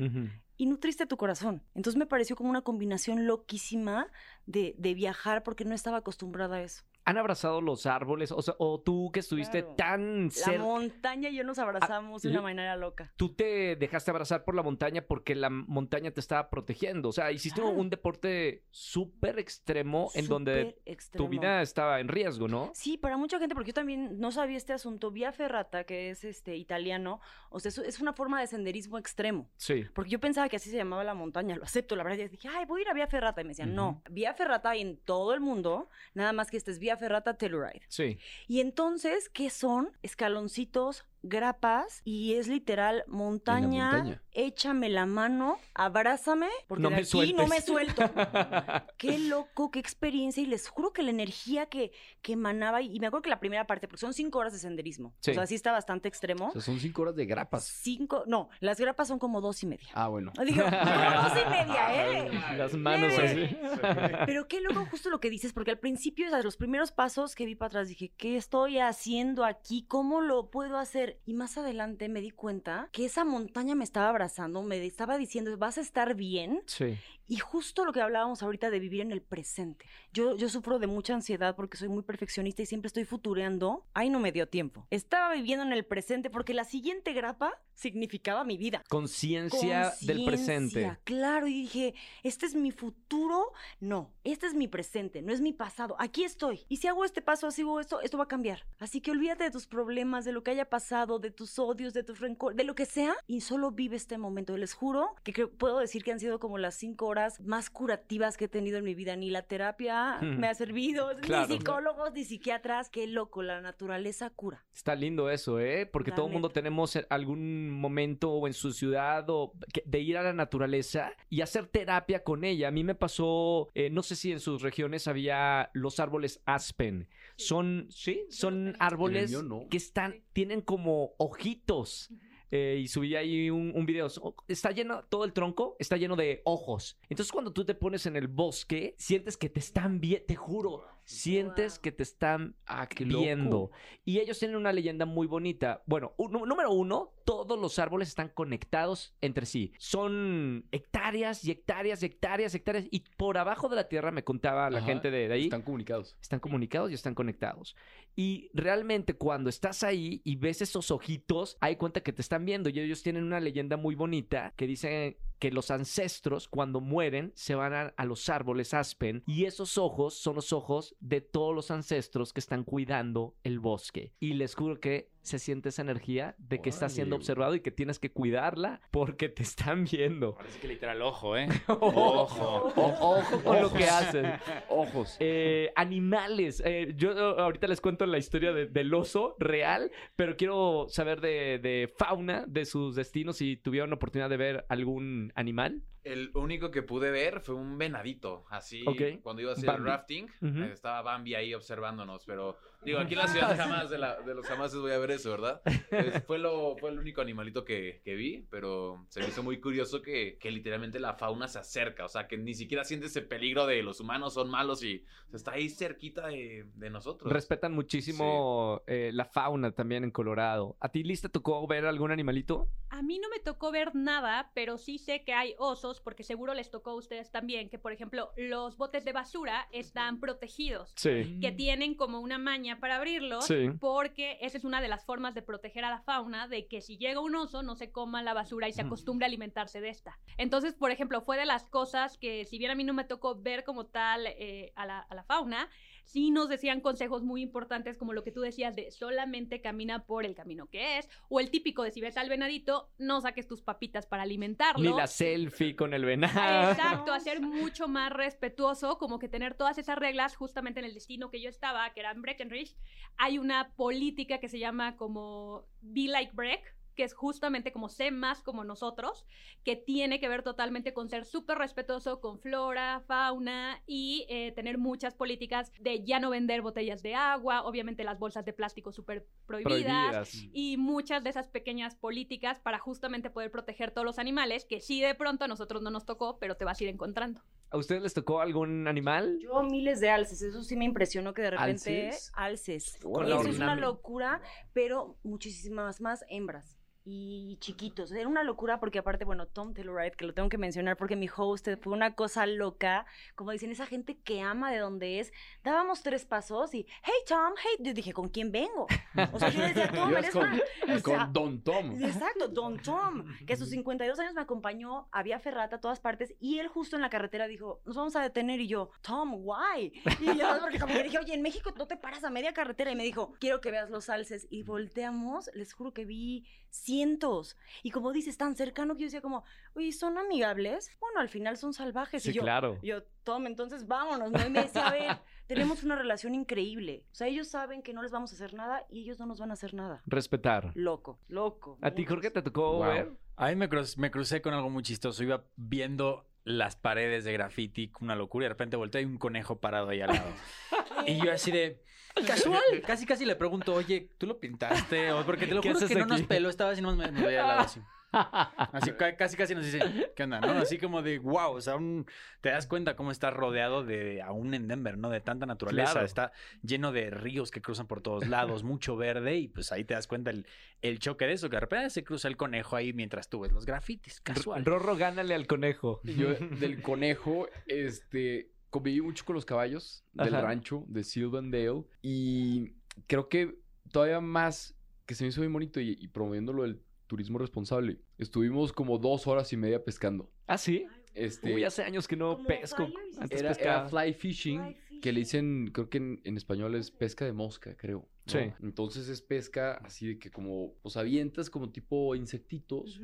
y nutriste tu corazón. Entonces me pareció como una combinación loquísima de, de viajar porque no estaba acostumbrada a eso. Han abrazado los árboles? O, sea, o tú que estuviste Claro. tan La cerca. montaña y yo nos abrazamos de le- una manera loca. Tú te dejaste abrazar por la montaña porque la montaña te estaba protegiendo. O sea, hiciste un deporte súper extremo en donde Súper tu extremo. vida estaba en riesgo, ¿no? Sí, para mucha gente, porque yo también no sabía este asunto. Vía Ferrata, que es este italiano, o sea, es, una forma de senderismo extremo. Sí. Porque yo pensaba que así se llamaba la montaña, lo acepto, la verdad. Yo dije, ay, voy a ir a Vía Ferrata. Y me decían, no, Vía Ferrata hay en todo el mundo, nada más que este es Vía Ferrata Telluride. Sí. Y entonces, ¿qué son? Escaloncitos, grapas, y es literal montaña, montaña. échame la mano, abrázame, porque No de me aquí no me suelto. [laughs] qué loco, qué experiencia, y les juro que la energía que, que emanaba, y me acuerdo que la primera parte, porque son cinco horas de senderismo, Sí. o sea, sí está bastante extremo. O sea, son cinco horas de grapas. Cinco, no, las grapas son como dos y media. Ah, bueno. [laughs] Digo, como dos y media, [laughs] ¿eh? Las manos Leve. así. Pero qué loco justo lo que dices, porque al principio, o sea, los primeros pasos que vi para atrás, dije, ¿qué estoy haciendo aquí? ¿Cómo lo puedo hacer? Y más adelante me di cuenta que esa montaña me estaba abrazando, me estaba diciendo, vas a estar bien. Sí. Y justo lo que hablábamos ahorita de vivir en el presente. Yo, yo sufro de mucha ansiedad porque soy muy perfeccionista y siempre estoy futureando. Ay, no me dio tiempo. Estaba viviendo en el presente porque la siguiente grapa significaba mi vida. Conciencia del presente. Claro, y dije, ¿este es mi futuro? No, este es mi presente, no es mi pasado. Aquí estoy. Y si hago este paso, así hago esto, esto va a cambiar. Así que olvídate de tus problemas, de lo que haya pasado, de tus odios, de tus rencores, de lo que sea, y solo vive este momento. Les juro que creo- puedo decir que han sido como las cinco horas más curativas que he tenido en mi vida. Ni la terapia me ha servido, Claro. ni psicólogos, ni psiquiatras. Qué loco, la naturaleza cura. Está lindo eso, ¿eh? Porque La todo el mundo tenemos en algún momento o en su ciudad o de ir a la naturaleza y hacer terapia con ella. A mí me pasó, eh, no sé si en sus regiones había los árboles aspen. Son, sí, son árboles no. que están, tienen como ojitos. Eh, y subí ahí un, un video. Está lleno, todo el tronco está lleno de ojos. Entonces, cuando tú te pones en el bosque, sientes que te están viendo, te juro, sientes que te están Ah, viendo. Y ellos tienen una leyenda muy bonita. Bueno, un- número uno, todos los árboles están conectados entre sí. Son hectáreas y hectáreas y hectáreas, hectáreas. Y por abajo de la tierra, me contaba la Ajá, gente de, de ahí, Están comunicados. están comunicados y están conectados. Y realmente cuando estás ahí y ves esos ojitos, hay cuenta que te están viendo. Y ellos tienen una leyenda muy bonita que dice que los ancestros cuando mueren se van a, los árboles aspen y esos ojos son los ojos de todos los ancestros que están cuidando el bosque. Y les juro que se siente esa energía de que estás siendo observado y que tienes que cuidarla porque te están viendo. Parece que literal ojo, ¿eh? [laughs] Ojo, ojo con lo que haces. Ojos. Eh, animales. Eh, yo eh, ahorita les cuento la historia de- del oso real, pero quiero saber de, de fauna, de sus destinos, si tuvieron la oportunidad de ver algún animal. El único que pude ver fue un venadito, así Ok. cuando iba a hacer el Bambi. rafting, estaba Bambi ahí observándonos, pero digo, aquí en la ciudad [laughs] jamás de, la- de los jamases voy a ver eso, ¿verdad? Es- fue, lo, fue el único animalito que, que vi, pero se me hizo muy curioso que, que literalmente la fauna se acerca, o sea, que ni siquiera siente ese peligro de los humanos son malos y o sea, está ahí cerquita de, de nosotros. Respetan muchísimo eh, la fauna también en Colorado. ¿A ti, Liz, te tocó ver algún animalito? A mí no me tocó ver nada, pero sí sé que hay osos, porque seguro les tocó a ustedes también, que por ejemplo los botes de basura están protegidos, Sí. que tienen como una maña para abrirlos, Sí. porque esa es una de las formas de proteger a la fauna, de que si llega un oso no se coma la basura y se acostumbre a alimentarse de esta. Entonces, por ejemplo, fue de las cosas que si bien a mí no me tocó ver como tal eh, a, la, a la fauna, sí nos decían consejos muy importantes como lo que tú decías de solamente camina por el camino que es, o el típico de si ves al venadito, no saques tus papitas para alimentarlo. Ni la selfie con el venado. Exacto, hacer mucho más respetuoso, como que tener todas esas reglas justamente en el destino que yo estaba, que era en Breckenridge. Hay una política que se llama como Be Like Breck, que es justamente como sé más como nosotros, que tiene que ver totalmente con ser súper respetuoso con flora, fauna y eh, tener muchas políticas de ya no vender botellas de agua, obviamente las bolsas de plástico súper prohibidas, Prohibidas. y muchas de esas pequeñas políticas para justamente poder proteger todos los animales que sí de pronto a nosotros no nos tocó, pero te vas a ir encontrando. ¿A ustedes les tocó algún animal? Yo miles de alces, eso sí me impresionó que de repente ¿Alces? alces. Eso es una locura, pero muchísimas más hembras. Y chiquitos. Era una locura porque aparte, bueno, Tom Telluride, que lo tengo que mencionar porque mi host fue una cosa loca. Como dicen, esa gente que ama de donde es. Dábamos tres pasos y, hey Tom, hey, yo dije, ¿con quién vengo? O sea, yo decía, Tom, [laughs] eres [laughs] con, Don Tom. Exacto, Don Tom, que a sus 52 años me acompañó, había ferrata a todas partes y él justo en la carretera dijo, nos vamos a detener y yo, Tom, why? Y yo, porque como que dije, oye, en México no te paras a media carretera y me dijo, quiero que veas los alces y volteamos, les juro que vi cientos y como dices, tan cercano que yo decía como, oye, ¿son amigables? Bueno, al final son salvajes Sí, y yo, claro. yo, Tom, entonces vámonos, ¿no? Y me decía, a ver, [laughs] tenemos una relación increíble, o sea, ellos saben que no les vamos a hacer nada y ellos no nos van a hacer nada. Respetar. Loco, loco. ¿A ti. Jorge, te tocó Wow. ver? A mí me, cru- me crucé con algo muy chistoso. Iba viendo las paredes de graffiti, una locura, y de repente volteé y hay un conejo parado ahí al lado. [laughs] y yo así de... [laughs] Casual. Casi, casi le pregunto, oye, ¿tú lo pintaste? O porque te lo ¿Qué juro que no nos peló, estaba así, nomás me, me veía al lado así. [laughs] Así ca- casi, casi nos dice, ¿qué onda? ¿No? Así como de, wow, o sea, un- te das cuenta cómo está rodeado de, aún en Denver, ¿no? De tanta naturaleza. Claro. Está lleno de ríos que cruzan por todos lados, [laughs] mucho verde, y pues ahí te das cuenta el, el choque de eso, que de repente se cruza el conejo ahí mientras tú ves los grafitis, casual. Rorro, gánale al conejo. Yo del conejo, este, conviví mucho con los caballos del Ajá. rancho de Silvandale y creo que todavía más que se me hizo bien bonito y, y promoviendo lo del turismo responsable. Estuvimos como dos horas y media pescando. ¿Ah, sí? Este, Uy, hace años que no ¿Como pesco. Antes era, fly fishing, Fly que le dicen, creo que en, en español es pesca de mosca, creo. ¿no? Sí. Entonces es pesca así de que como, pues avientas como tipo insectitos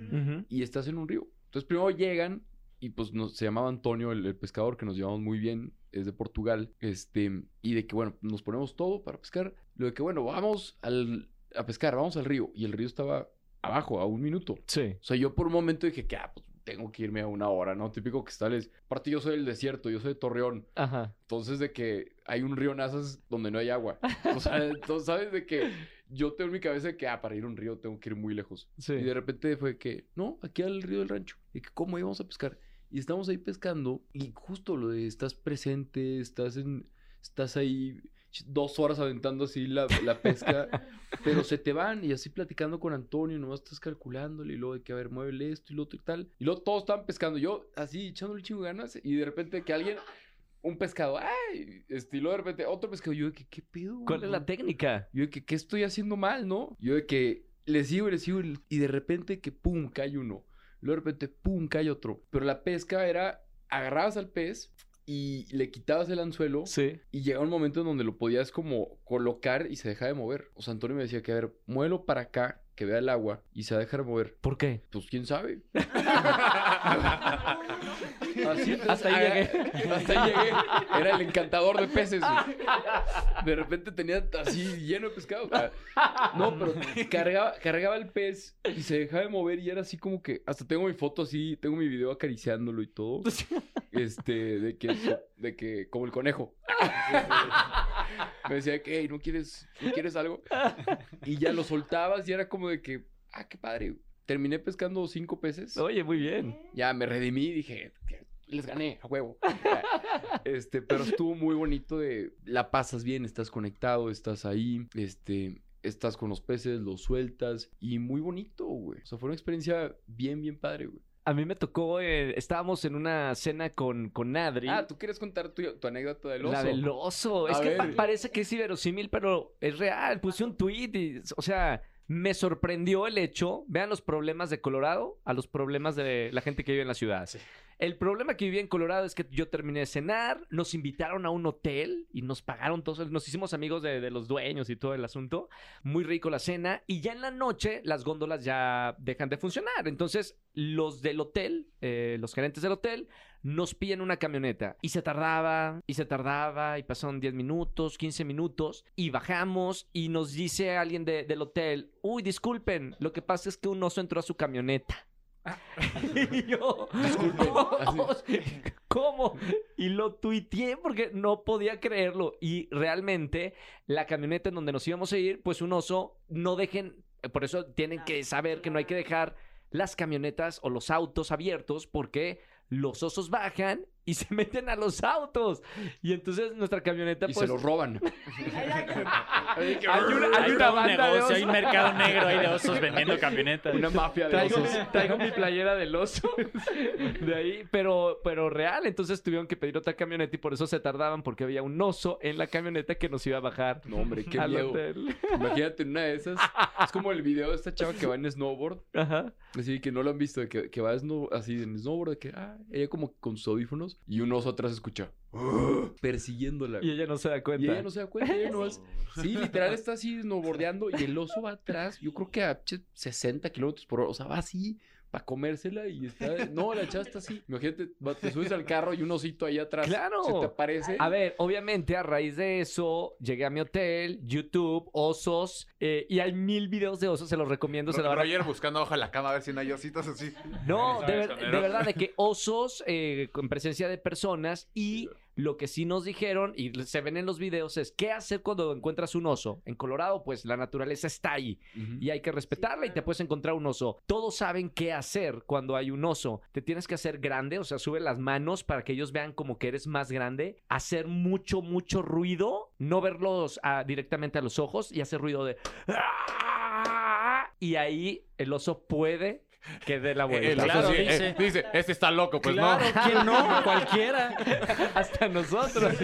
y estás en un río. Entonces primero llegan y pues nos, se llamaba Antonio, el, el pescador, que nos llevamos muy bien, es de Portugal, este, y de que bueno, nos ponemos todo para pescar. Lo de que bueno, vamos al, a pescar, vamos al río. Y el río estaba abajo, a un minuto. Sí. O sea, yo por un momento dije que, ah, pues tengo que irme a una hora, ¿no? Típico que estás, aparte yo soy del desierto, yo soy de Torreón. Ajá. Entonces, de que hay un río Nazas donde no hay agua. O sea, [laughs] entonces, ¿sabes? De que yo tengo en mi cabeza que, ah, para ir a un río tengo que ir muy lejos. Sí. Y de repente fue que, no, aquí al río del rancho. Y que, ¿cómo íbamos a pescar? Y estamos ahí pescando y justo lo de estás presente, estás en, estás ahí dos horas aventando así la, la pesca, [laughs] pero se te van y así platicando con Antonio, nomás estás calculándole y luego de que, a ver, muévele esto y lo otro y tal. Y luego todos estaban pescando, yo así echándole chingo ganas y de repente que alguien, un pescado, ¡ay! Y luego de repente otro pescado, yo de que, ¿qué pedo? ¿Cuál es la técnica? Yo de que, ¿qué estoy haciendo mal, no? Yo de que le sigo y le sigo y- y de repente que, ¡pum!, cae uno. Luego de repente, ¡pum!, cae otro. Pero la pesca era, agarrabas al pez y le quitabas el anzuelo Sí. y llegaba un momento en donde lo podías como colocar y se dejaba de mover. O sea, Antonio me decía que, a ver, muévelo para acá, que vea el agua y se va a dejar de mover. ¿Por qué? Pues, ¿quién sabe? [laughs] [laughs] Así, Hasta ahí llegué. [laughs] Hasta ahí llegué. Era el encantador de peces. güey. De repente tenía así lleno de pescado. No, pero cargaba, cargaba el pez y se dejaba de mover y era así como que... Hasta tengo mi foto así, tengo mi video acariciándolo y todo. Este, de que, de que, como el conejo. Me decía que, hey, ¿no quieres, ¿no quieres algo? Y ya lo soltabas y era como de que, ah, qué padre. Terminé pescando cinco peces. Oye, muy bien. Ya me redimí dije, les gané, a huevo. [laughs] este, pero estuvo muy bonito de, la pasas bien, estás conectado, estás ahí, este, estás con los peces, los sueltas y muy bonito, güey. O sea, fue una experiencia bien, bien padre, güey. A mí me tocó, eh, estábamos en una cena con, con Adri. Ah, ¿tú quieres contar tu, tu anécdota del oso? La del oso. A es que pa- parece que es inverosímil, pero es real. Puse un tweet y, o sea, me sorprendió el hecho. Vean los problemas de Colorado a los problemas de la gente que vive en la ciudad. El problema que vivía en Colorado es que yo terminé de cenar, nos invitaron a un hotel y nos pagaron todos, nos hicimos amigos de, los dueños y todo el asunto. Muy rico la cena y ya en la noche las góndolas ya dejan de funcionar. Entonces los del hotel, eh, los gerentes del hotel, nos piden una camioneta y se tardaba y se tardaba y pasaron 10 minutos, 15 minutos y bajamos y nos dice alguien de- del hotel, uy, disculpen, lo que pasa es que un oso entró a su camioneta. [laughs] y yo, [laughs] ¿cómo? Y lo tuiteé porque no podía creerlo. Y realmente la camioneta en donde nos íbamos a ir, pues un oso, no dejen, por eso tienen que saber que no hay que dejar las camionetas o los autos abiertos porque los osos bajan y se meten a los autos. Y entonces nuestra camioneta, Y pues. se los roban. [laughs] hay una, hay Hay una todo un banda de negocio, hay un mercado negro ahí de [laughs] osos vendiendo camionetas. Una mafia de Traigo, osos. traigo mi playera del oso [laughs] de ahí, pero, pero real. Entonces tuvieron que pedir otra camioneta y por eso se tardaban porque había un oso en la camioneta que nos iba a bajar No, hombre, qué al miedo. hotel. Imagínate una de esas. Es como el video de esta chava que va en snowboard. Ajá. Así que no lo han visto, que, que va snow- así en snowboard, que ah, ella como con sus audífonos y un oso atrás escucha [gasps] persiguiéndola. Y ella no se da cuenta. Y ella no se da cuenta, ella no es- [laughs] Sí, literal está así snowboardeando y el oso va atrás, yo creo que a che, 60 kilómetros por hora, o sea, va así para comérsela y está... No, la chava está así. Imagínate, te subes al carro y un osito ahí atrás ¡Claro! se te aparece. A ver, obviamente a raíz de eso llegué a mi hotel, YouTube, osos, eh, y hay mil videos de osos, se los recomiendo. Se la van a- Roger buscando abajo de la cama a ver si no hay ositos así. No, de, ¿Sabes, ver- de verdad, de que osos eh, con presencia de personas y lo que sí nos dijeron y se ven en los videos es qué hacer cuando encuentras un oso. En Colorado, pues la naturaleza está ahí y hay que respetarla y te puedes encontrar un oso. Todos saben qué hacer cuando hay un oso. Te tienes que hacer grande, o sea, sube las manos para que ellos vean como que eres más grande, hacer mucho, mucho ruido, no verlos ah, directamente a los ojos y hacer ruido de... Y ahí el oso puede que dé la vuelta. Claro, sí, dice. eh, dice, este está loco, pues claro, no. ¿quién no? [laughs] Cualquiera. Hasta nosotros.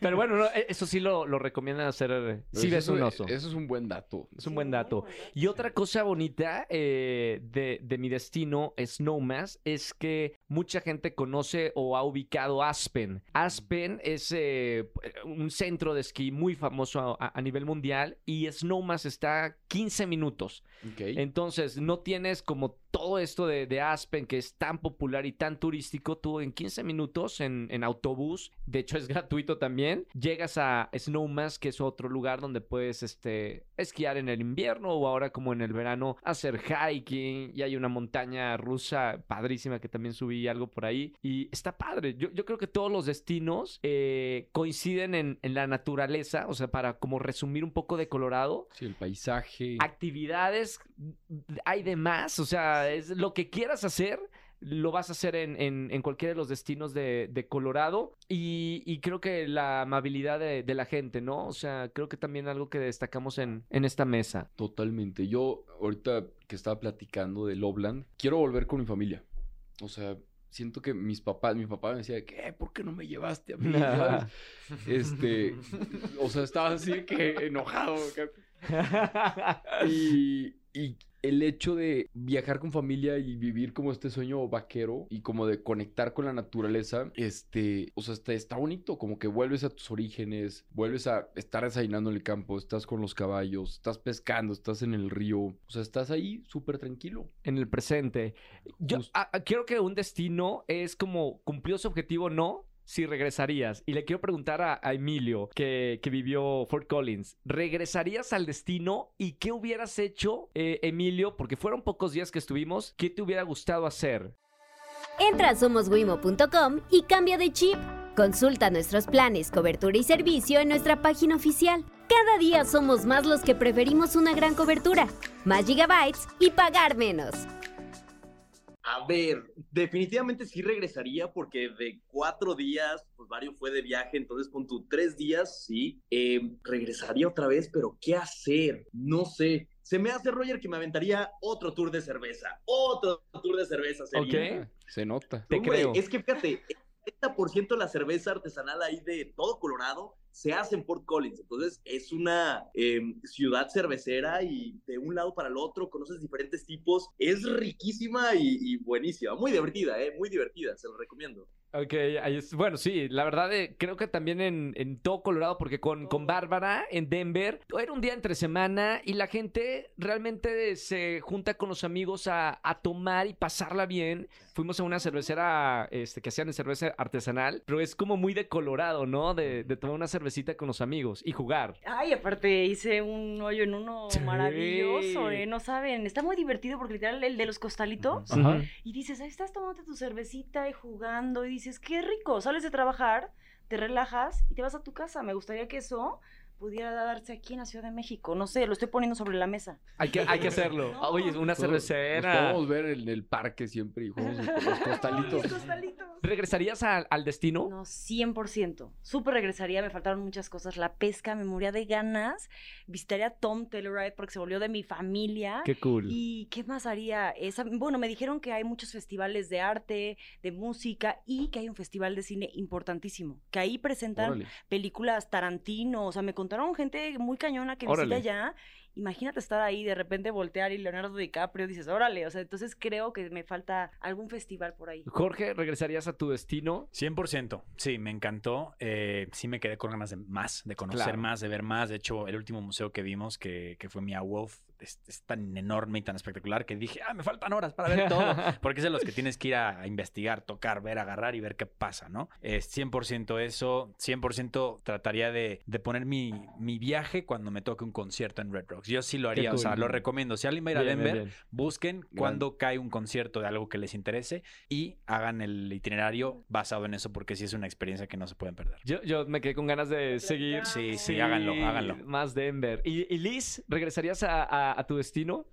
Pero bueno, no, eh, eso sí lo, lo recomiendan hacer eh, si Eso ves es un oso. Eso es un buen dato. Es un buen dato. Y otra cosa bonita eh, de, de mi destino, Snowmass, es que mucha gente conoce o ha ubicado Aspen. Aspen es eh, un centro de esquí muy famoso a, a nivel mundial y Snowmass está a 15 minutos. Entonces, no tienes como todo esto de, de Aspen que es tan popular y tan turístico. Tú en 15 minutos en, en autobús, de hecho es [laughs] gratuito también, llegas a Snowmass, que es otro lugar donde puedes este, esquiar en el invierno o ahora como en el verano hacer hiking y hay una montaña rusa padrísima que también subí algo por ahí y está padre. Yo, yo creo que todos los destinos eh, coinciden en, en la naturaleza, o sea, para como resumir un poco de Colorado, Sí, el paisaje. actividades hay de más, o sea, es lo que quieras hacer. Lo vas a hacer en, en- en cualquiera de los destinos de, de Colorado y, y creo que la amabilidad de, de la gente, ¿no? O sea, creo que también algo que destacamos en, en esta mesa. Totalmente. Yo, ahorita que estaba platicando de Loveland, quiero volver con mi familia. O sea, siento que mis papás, mi papá me decía, ¿qué? ¿Por qué no me llevaste a mí? [laughs] ¿Sabes? Este, o sea, estaba así que enojado. [laughs] Y, y el hecho de viajar con familia y vivir como este sueño vaquero y como de conectar con la naturaleza, este, o sea, está, está bonito, como que vuelves a tus orígenes, vuelves a estar desayunando en el campo, estás con los caballos, estás pescando, estás en el río, o sea, estás ahí súper tranquilo. en el presente. Yo a- a- quiero que un destino es como cumplió su objetivo no. Si regresarías. Y le quiero preguntar a, Emilio, que, que vivió Fort Collins. ¿Regresarías al destino? ¿Y qué hubieras hecho, eh, Emilio? Porque fueron pocos días que estuvimos. ¿Qué te hubiera gustado hacer? Entra a somoswimo.com y cambia de chip. Consulta nuestros planes, cobertura y servicio en nuestra página oficial. Cada día somos más los que preferimos una gran cobertura, más gigabytes y pagar menos. A ver, definitivamente sí regresaría porque de cuatro días, pues varios fue de viaje, entonces con tus tres días, sí, eh, regresaría otra vez, pero ¿qué hacer? No sé. Se me hace, Roger, que me aventaría otro tour de cerveza. Otro tour de cerveza sería. Ok. Se nota. Te Hombre, creo. Es que fíjate, el 30% de la cerveza artesanal ahí de todo Colorado se hace en Fort Collins. Entonces es una eh, ciudad cervecera y de un lado para el otro conoces diferentes tipos. Es riquísima y, y buenísima. Muy divertida, ¿eh? Muy divertida. Se lo recomiendo. Ok, bueno, sí, la verdad eh, creo que también en, en todo Colorado, porque con, con Bárbara en Denver, era un día entre semana y la gente realmente se junta con los amigos a, a tomar y pasarla bien. Fuimos a una cervecera este, que hacían cerveza artesanal, pero es como muy de Colorado, ¿no? De, de tomar una cervecita con los amigos y jugar. Ay, aparte hice un hoyo en uno Sí. maravilloso, ¿eh? No saben, está muy divertido porque literal el de los costalitos. Ajá. Y dices, ahí estás tomándote tu cervecita y jugando. Y dices, qué rico. Sales de trabajar, te relajas y te vas a tu casa. Me gustaría que eso pudiera darse aquí en la Ciudad de México. No sé, lo estoy poniendo sobre la mesa. Hay que, hay que hacerlo. [laughs] No. Oye, una cervecera. Nos podemos ver en el parque siempre y jugamos con los costalitos. [laughs] Los costalitos. ¿Regresarías a- al destino? No, 100%. Súper regresaría, me faltaron muchas cosas. La pesca, me moría de ganas. Visitaría a Tom Telluride porque se volvió de mi familia. Qué cool. ¿Y qué más haría? Esa, bueno, me dijeron que hay muchos festivales de arte, de música y que hay un festival de cine importantísimo. Que ahí presentan Órale. películas Tarantino. O sea, me contaron gente muy cañona que Órale. visita allá. Imagínate estar ahí, de repente voltear y Leonardo DiCaprio dices, órale. O sea, entonces creo que me falta algún festival por ahí. Jorge, ¿regresarías a tu destino? 100%, sí, me encantó. Eh, sí me quedé con ganas de más, de conocer Claro. más, de ver más. De hecho, el último museo que vimos, que, que fue Mia Wolf, es, es tan enorme y tan espectacular que dije, ah, me faltan horas para ver todo. [laughs] Porque es de los que tienes que ir a, a investigar, tocar, ver, agarrar y ver qué pasa, ¿no? Es 100% eso, 100% trataría de, de poner mi, mi viaje cuando me toque un concierto en Red Rocks. Yo sí lo haría, o sea, lo recomiendo. Si alguien va a ir a Bien, bien, Denver, bien. busquen cuando cae un concierto de algo que les interese y hagan el itinerario basado en eso porque sí es una experiencia que no se pueden perder. Yo, yo me quedé con ganas de seguir. Sí, sí, háganlo, háganlo. Más Denver. ¿Y, y Liz, regresarías a, a- a tu destino?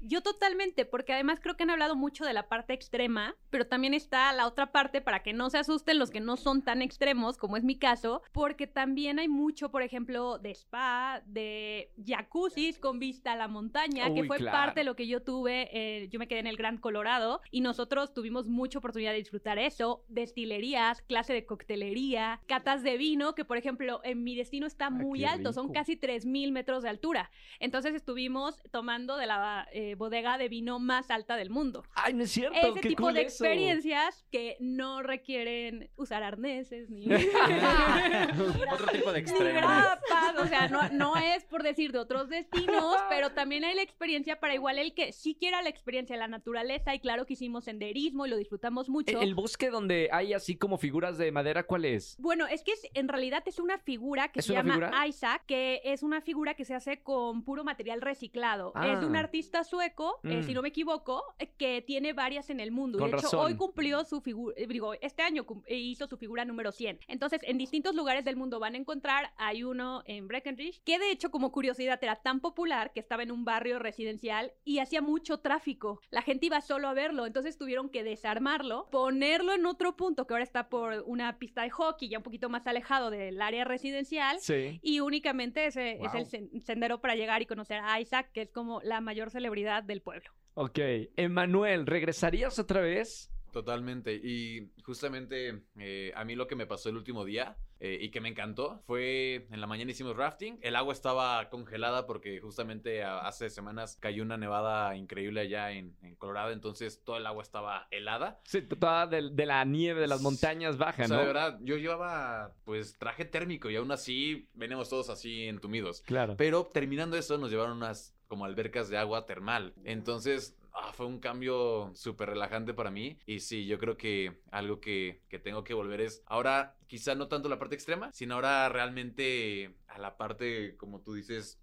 Yo totalmente, porque además creo que han hablado mucho de la parte extrema, pero también está la otra parte para que no se asusten los que no son tan extremos, como es mi caso, porque también hay mucho, por ejemplo, de spa, de jacuzzis con vista a la montaña, que fue claro. parte de lo que yo tuve, eh, yo me quedé en el Gran Colorado y nosotros tuvimos mucha oportunidad de disfrutar eso, destilerías, clase de coctelería, catas de vino, que por ejemplo en mi destino está muy qué alto, son casi 3.000 metros de altura. Entonces estuvimos tomando de la eh, bodega de vino más alta del mundo. Ay, no es cierto. Ese qué tipo cool de eso. experiencias que no requieren usar arneses ni, [laughs] [laughs] Otro tipo de ni extremo. grapas. O sea, no, no [laughs] es por decir de otros destinos, pero también hay la experiencia para igual el que sí quiera la experiencia de la naturaleza. Y claro que hicimos senderismo y lo disfrutamos mucho. El, bosque donde hay así como figuras de madera, ¿cuál es? Bueno, es que es- en realidad es una figura que ¿Es se llama figura? Isaac, que es una figura que se hace con puro material reciclado. Es de un Ah. artista sueco, eh, Mm. si no me equivoco, eh, que tiene varias en el mundo. Con de hecho, razón. hoy cumplió su figura, digo, este año eh, hizo su figura número 100. Entonces, en distintos lugares del mundo van a encontrar, hay uno en Breckenridge, que de hecho, como curiosidad, era tan popular que estaba en un barrio residencial y hacía mucho tráfico. La gente iba solo a verlo, entonces tuvieron que desarmarlo, ponerlo en otro punto que ahora está por una pista de hockey, ya un poquito más alejado del área residencial. Sí. Y únicamente ese es Wow. el sen- sendero para llegar y conocer a Isaac, que es como la mayor celebridad del pueblo. Ok. Emanuel, ¿regresarías otra vez? Totalmente. Y justamente eh, a mí lo que me pasó el último día eh, y que me encantó fue en la mañana hicimos rafting. El agua estaba congelada porque justamente a- hace semanas cayó una nevada increíble allá en, en Colorado. Entonces todo el agua estaba helada. Sí, toda de, de la nieve de las montañas baja, O sea, ¿no? de verdad, yo llevaba pues traje térmico y aún así venimos todos así entumidos. Claro. Pero terminando eso nos llevaron unas como albercas de agua termal. Entonces ah, fue un cambio súper relajante para mí. Y sí, yo creo que algo que, que tengo que volver es ahora quizá no tanto la parte extrema, sino ahora realmente a la parte, como tú dices,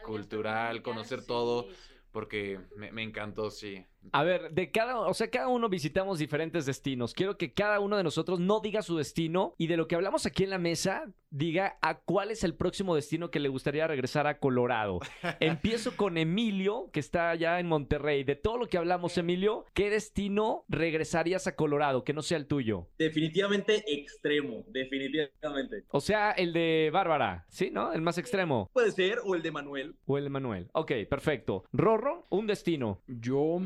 cultural, conocer todo. Porque me, me encantó, sí. A ver, de cada, o sea, cada uno visitamos diferentes destinos. Quiero que cada uno de nosotros no diga su destino y de lo que hablamos aquí en la mesa, diga a cuál es el próximo destino que le gustaría regresar a Colorado. [laughs] Empiezo con Emilio, que está allá en Monterrey. De todo lo que hablamos, Emilio, ¿qué destino regresarías a Colorado que no sea el tuyo? Definitivamente extremo, definitivamente. O sea, el de Bárbara, ¿sí? ¿No? El más extremo. Puede ser, o el de Manuel. O el de Manuel. Ok, perfecto. Rorro, un destino. Yo,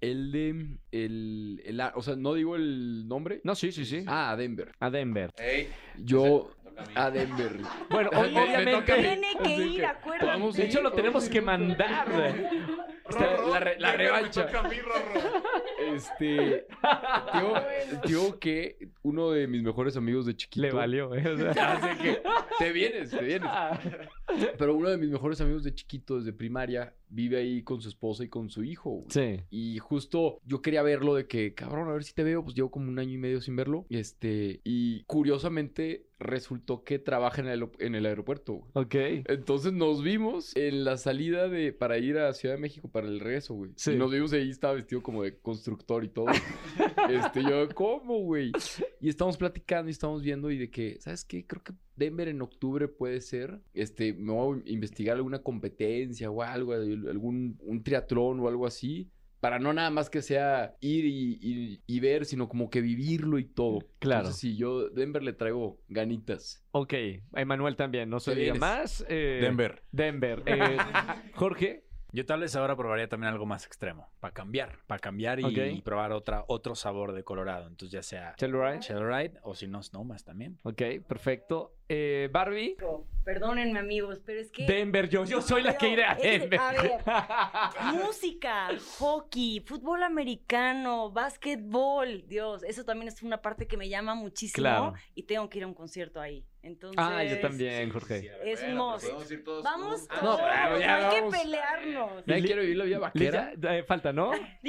el de. El, el- o sea, no digo el nombre. No, sí, sí, sí. Ah, Denver. A Denver. Yo. a. A Denver. Bueno, [laughs] Me- me obviamente. a. Tiene que Así ir, que acuérdate. vamos De hecho, lo tenemos que mandar. La, revancha. a. Este. Digo, digo que uno de mis mejores amigos de chiquito. Le valió, ¿eh? O sea, [laughs] Así que te vienes, te vienes. [laughs] Pero uno de mis mejores amigos de chiquito, desde primaria, vive ahí con su esposa y con su hijo. güey. Sí. Y justo yo quería verlo de que, cabrón, a ver si te veo. Pues llevo como un año y medio sin verlo. Este, y curiosamente resultó que trabaja en el, en el aeropuerto. güey. Ok. Entonces nos vimos en la salida de para ir a Ciudad de México para el regreso, güey. Sí. Y nos vimos ahí, estaba vestido como de constructor y todo. [laughs] este, yo, ¿cómo, güey? Y estamos platicando y estamos viendo y de que, ¿sabes qué? Creo que Denver en octubre puede ser. Este, me voy a investigar alguna competencia o algo, algún un triatlón o algo así. Para no nada más que sea ir y, y- y ver, sino como que vivirlo y todo. Claro. Entonces, sí, yo Denver le traigo ganitas. Ok, a Emanuel también, no se diga más. eh, Denver. Denver. Eh, [laughs] Jorge. Yo tal vez ahora probaría también algo más extremo, para cambiar, para cambiar y, probar otra, otro sabor de Colorado. Entonces ya sea Telluride. Telluride o si no, Snowmass también. Ok, perfecto. Eh, Barbie. Perdónenme, amigos, pero es que. Denver, yo, yo soy la que iré a es- Denver. a ver, [laughs] música, hockey, fútbol americano, básquetbol. Dios, eso también es una parte que me llama muchísimo. Claro. Y tengo que ir a un concierto ahí. Entonces. ah, yo también, Jorge. Es un must. Vamos juntos. todos, no, pero ya hay vamos. que pelearnos. Ya quiero vivir la vida vaquera. Eh, falta, ¿no? [laughs]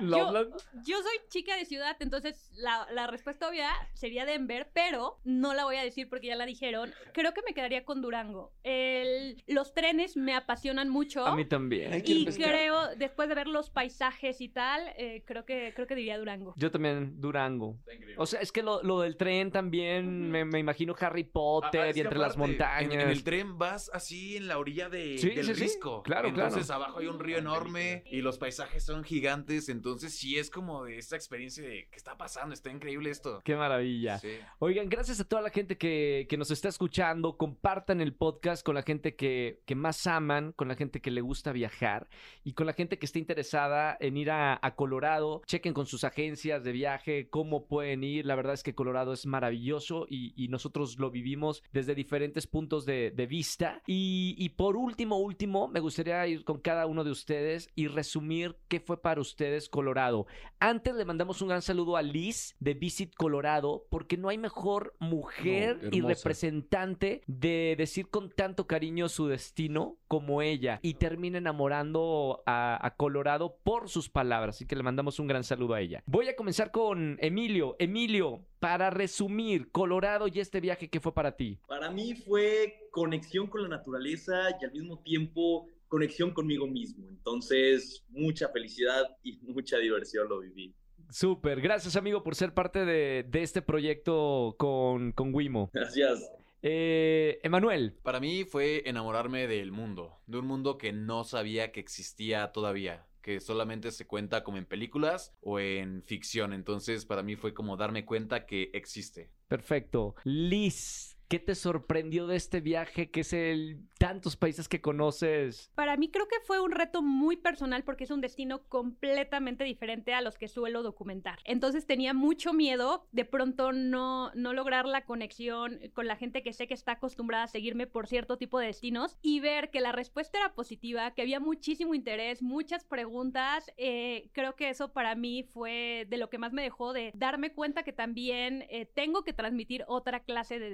Loveland. [laughs] Yo soy chica de ciudad, entonces la, la respuesta obvia sería Denver, pero no la voy a decir porque ya la dijeron. Creo que me quedaría con Durango. El- los trenes me apasionan mucho. A mí también. Y creo, después de ver los paisajes y tal, eh, creo que creo que diría Durango. Yo también, Durango. O sea, es que lo, lo del tren también, me, me imagino Harry Potter Ah, es y entre las montañas. En, en el tren vas así en la orilla de, Sí, del sí, risco. Claro, claro. Entonces abajo hay un río enorme y los paisajes son gigantes. Entonces sí es como de esta experiencia de ¿qué está pasando? Está increíble esto. Qué maravilla. Sí. Oigan, gracias a toda la gente que, que nos está escuchando. Compartan el podcast con la gente que, que más aman, con la gente que le gusta viajar y con la gente que está interesada en ir a, a Colorado. Chequen con sus agencias de viaje cómo pueden ir. La verdad es que Colorado es maravilloso y, y nosotros lo vivimos desde diferentes puntos de, de vista. Y, y por último, último, me gustaría ir con cada uno de ustedes y resumir qué fue para ustedes Colorado. Antes le mandamos un gran saludo a Liz de Visit Colorado, porque no hay mejor mujer No, y representante de decir con tanto cariño su destino como ella y termina enamorando a, a Colorado por sus palabras. Así que le mandamos un gran saludo a ella. Voy a comenzar con Emilio. Emilio, para resumir, Colorado y este viaje que fue para ti. Para mí fue conexión con la naturaleza y al mismo tiempo conexión conmigo mismo. Entonces, mucha felicidad y [laughs] mucha diversión lo viví. Súper, gracias amigo por ser parte de, de este proyecto con, con Wimo. Gracias. Eh, Emanuel, Para mí fue enamorarme del mundo, de un mundo que no sabía que existía todavía, que solamente se cuenta como en películas o en ficción. Entonces, para mí fue como darme cuenta que existe. perfecto. Liz, ¿qué te sorprendió de este viaje? Que es el tantos países que conoces. Para mí creo que fue un reto muy personal porque es un destino completamente diferente a los que suelo documentar. Entonces tenía mucho miedo de pronto no, no lograr la conexión con la gente que sé que está acostumbrada a seguirme por cierto tipo de destinos y ver que la respuesta era positiva, que había muchísimo interés, muchas preguntas. eh, creo que eso para mí fue de lo que más me dejó de darme cuenta que también eh, tengo que transmitir otra clase de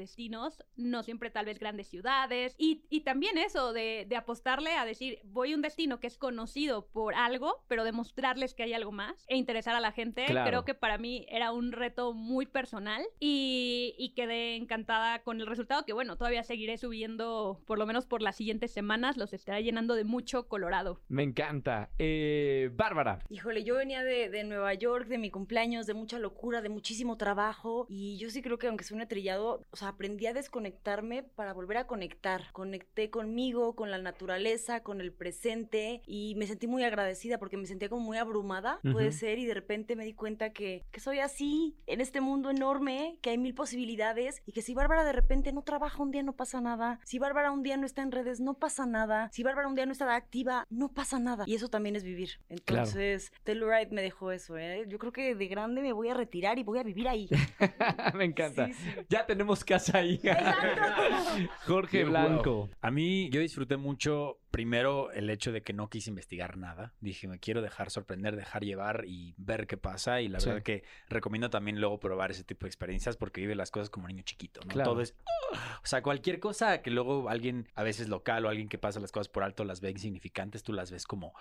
no siempre tal vez grandes ciudades y, y también eso de, de apostarle a decir voy a un destino que es conocido por algo, pero demostrarles que hay algo más e interesar a la gente. Claro. Creo que para mí era un reto muy personal y, y quedé encantada con el resultado que bueno, todavía seguiré subiendo por lo menos por las siguientes semanas, los estará llenando de mucho colorado. Me encanta. Eh, Bárbara, Híjole, yo venía de, de Nueva York, de mi cumpleaños, de mucha locura, de muchísimo trabajo. Y yo sí creo que aunque suene trillado, o sea, aprendí a desconectarme para volver a conectar. Conecté conmigo, con la naturaleza, con el presente. Y me sentí muy agradecida porque me sentía como muy abrumada, puede ser. Y de repente me di cuenta que, que soy así, en este mundo enorme, que hay mil posibilidades. Y que si Bárbara de repente no trabaja un día, no pasa nada. Si Bárbara un día no está en redes, no pasa nada. Si Bárbara un día no está activa, no pasa nada. Y eso también es vivir. Claro. Entonces, Telluride me dejó eso, ¿eh? Yo creo que de grande me voy a retirar y voy a vivir ahí. [laughs] me encanta. Sí, sí. Ya tenemos casa ahí. [laughs] Jorge Blanco. A mí yo disfruté mucho primero el hecho de que no quise investigar nada. Dije, me quiero dejar sorprender, dejar llevar y ver qué pasa. Y la Sí. verdad que recomiendo también luego probar ese tipo de experiencias porque vive las cosas como niño chiquito, ¿no? Claro. Todo es... ¡ah! O sea, cualquier cosa que luego alguien, a veces local o alguien que pasa las cosas por alto, las ve insignificantes, tú las ves como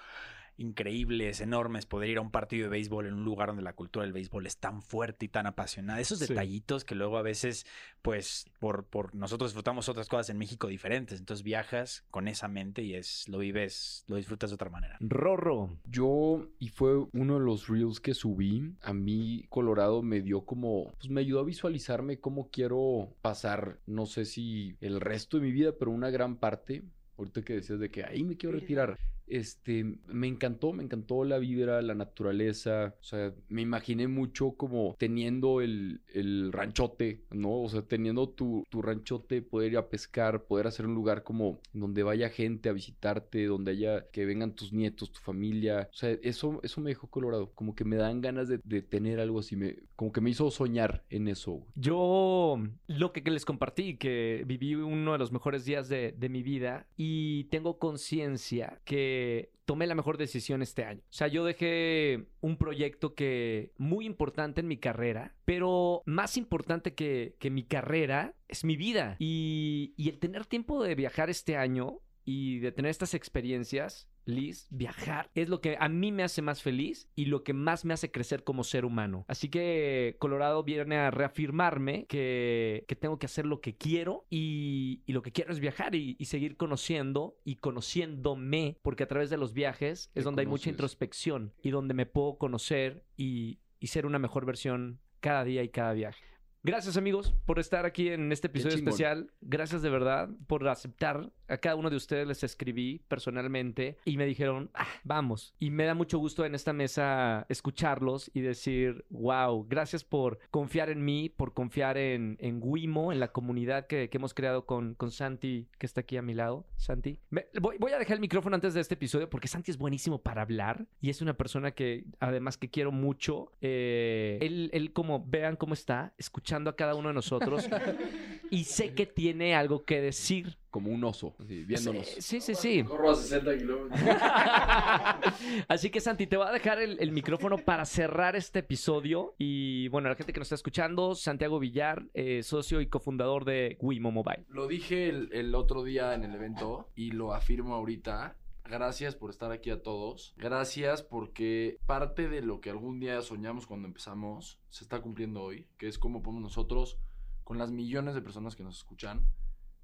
increíbles, enormes, poder ir a un partido de béisbol en un lugar donde la cultura del béisbol es tan fuerte y tan apasionada. Esos Sí. detallitos que luego a veces, pues, por, por nosotros disfrutamos otras cosas en México diferentes. Entonces viajas con esa mente y es, lo vives, lo disfrutas de otra manera. Rorro. Yo, y fue uno de los reels que subí, a mí Colorado me dio como, pues me ayudó a visualizarme cómo quiero pasar, no sé si el resto de mi vida, pero una gran parte, ahorita que decías de que ahí me quiero retirar, este, me encantó, me encantó la vibra, la naturaleza, o sea, me imaginé mucho como teniendo el, el ranchote, ¿no? O sea, teniendo tu, tu ranchote, poder ir a pescar, poder hacer un lugar como donde vaya gente a visitarte, donde haya, que vengan tus nietos, tu familia, o sea, eso, eso me dejó colorado, como que me dan ganas de, tener algo así, me, como que me hizo soñar en eso. Yo lo que, que les compartí, que viví uno de los mejores días de, de mi vida y tengo conciencia que tomé la mejor decisión este año. O sea, yo dejé un proyecto que muy importante en mi carrera, pero más importante que, que mi carrera es mi vida. Y, y el tener tiempo de viajar este año y de tener estas experiencias, Liz, viajar es lo que a mí me hace más feliz y lo que más me hace crecer como ser humano. Así que Colorado viene a reafirmarme que, que tengo que hacer lo que quiero y, y lo que quiero es viajar y, y seguir conociendo y conociéndome, porque a través de los viajes es donde hay mucha introspección y donde me puedo conocer y, y ser una mejor versión cada día y cada viaje. Gracias amigos por estar aquí en este episodio especial. Gracias de verdad por aceptar. A cada uno de ustedes les escribí personalmente y me dijeron, "Ah, vamos. Y me da mucho gusto en esta mesa escucharlos y decir, wow, gracias por confiar en mí, por confiar en, en Wimo, en la comunidad que, que hemos creado con, con Santi, que está aquí a mi lado. Santi. Me- voy, voy a dejar el micrófono antes de este episodio porque Santi es buenísimo para hablar y es una persona que además que quiero mucho. Eh, él, él como vean cómo está, escuchando a cada uno de nosotros [laughs] y sé que tiene algo que decir. Como un oso, así, viéndonos. Sí, sí, sí. Corro a 60 kilómetros. [laughs] Así que Santi, te voy a dejar el, el micrófono para cerrar este episodio. Y bueno, la gente que nos está escuchando, Santiago Villar, eh, socio y cofundador de Wimo Mobile. Lo dije el, el otro día en el evento y lo afirmo ahorita. Gracias por estar aquí a todos. Gracias porque parte de lo que algún día soñamos cuando empezamos se está cumpliendo hoy, que es cómo podemos nosotros, con las millones de personas que nos escuchan,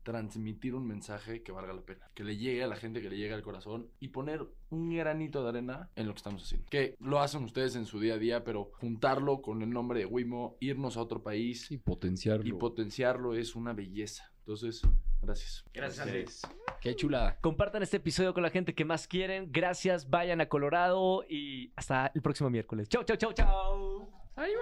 transmitir un mensaje que valga la pena, que le llegue a la gente, que le llegue al corazón y poner un granito de arena en lo que estamos haciendo. Que lo hacen ustedes en su día a día, pero juntarlo con el nombre de Wimo, irnos a otro país Sí, potenciarlo. y potenciarlo es una belleza. Entonces, gracias. Gracias. Qué chulada. Compartan este episodio con la gente que más quieren. Gracias, vayan a Colorado y hasta el próximo miércoles. Chau, chau, chau, chau. ¡Ánimo!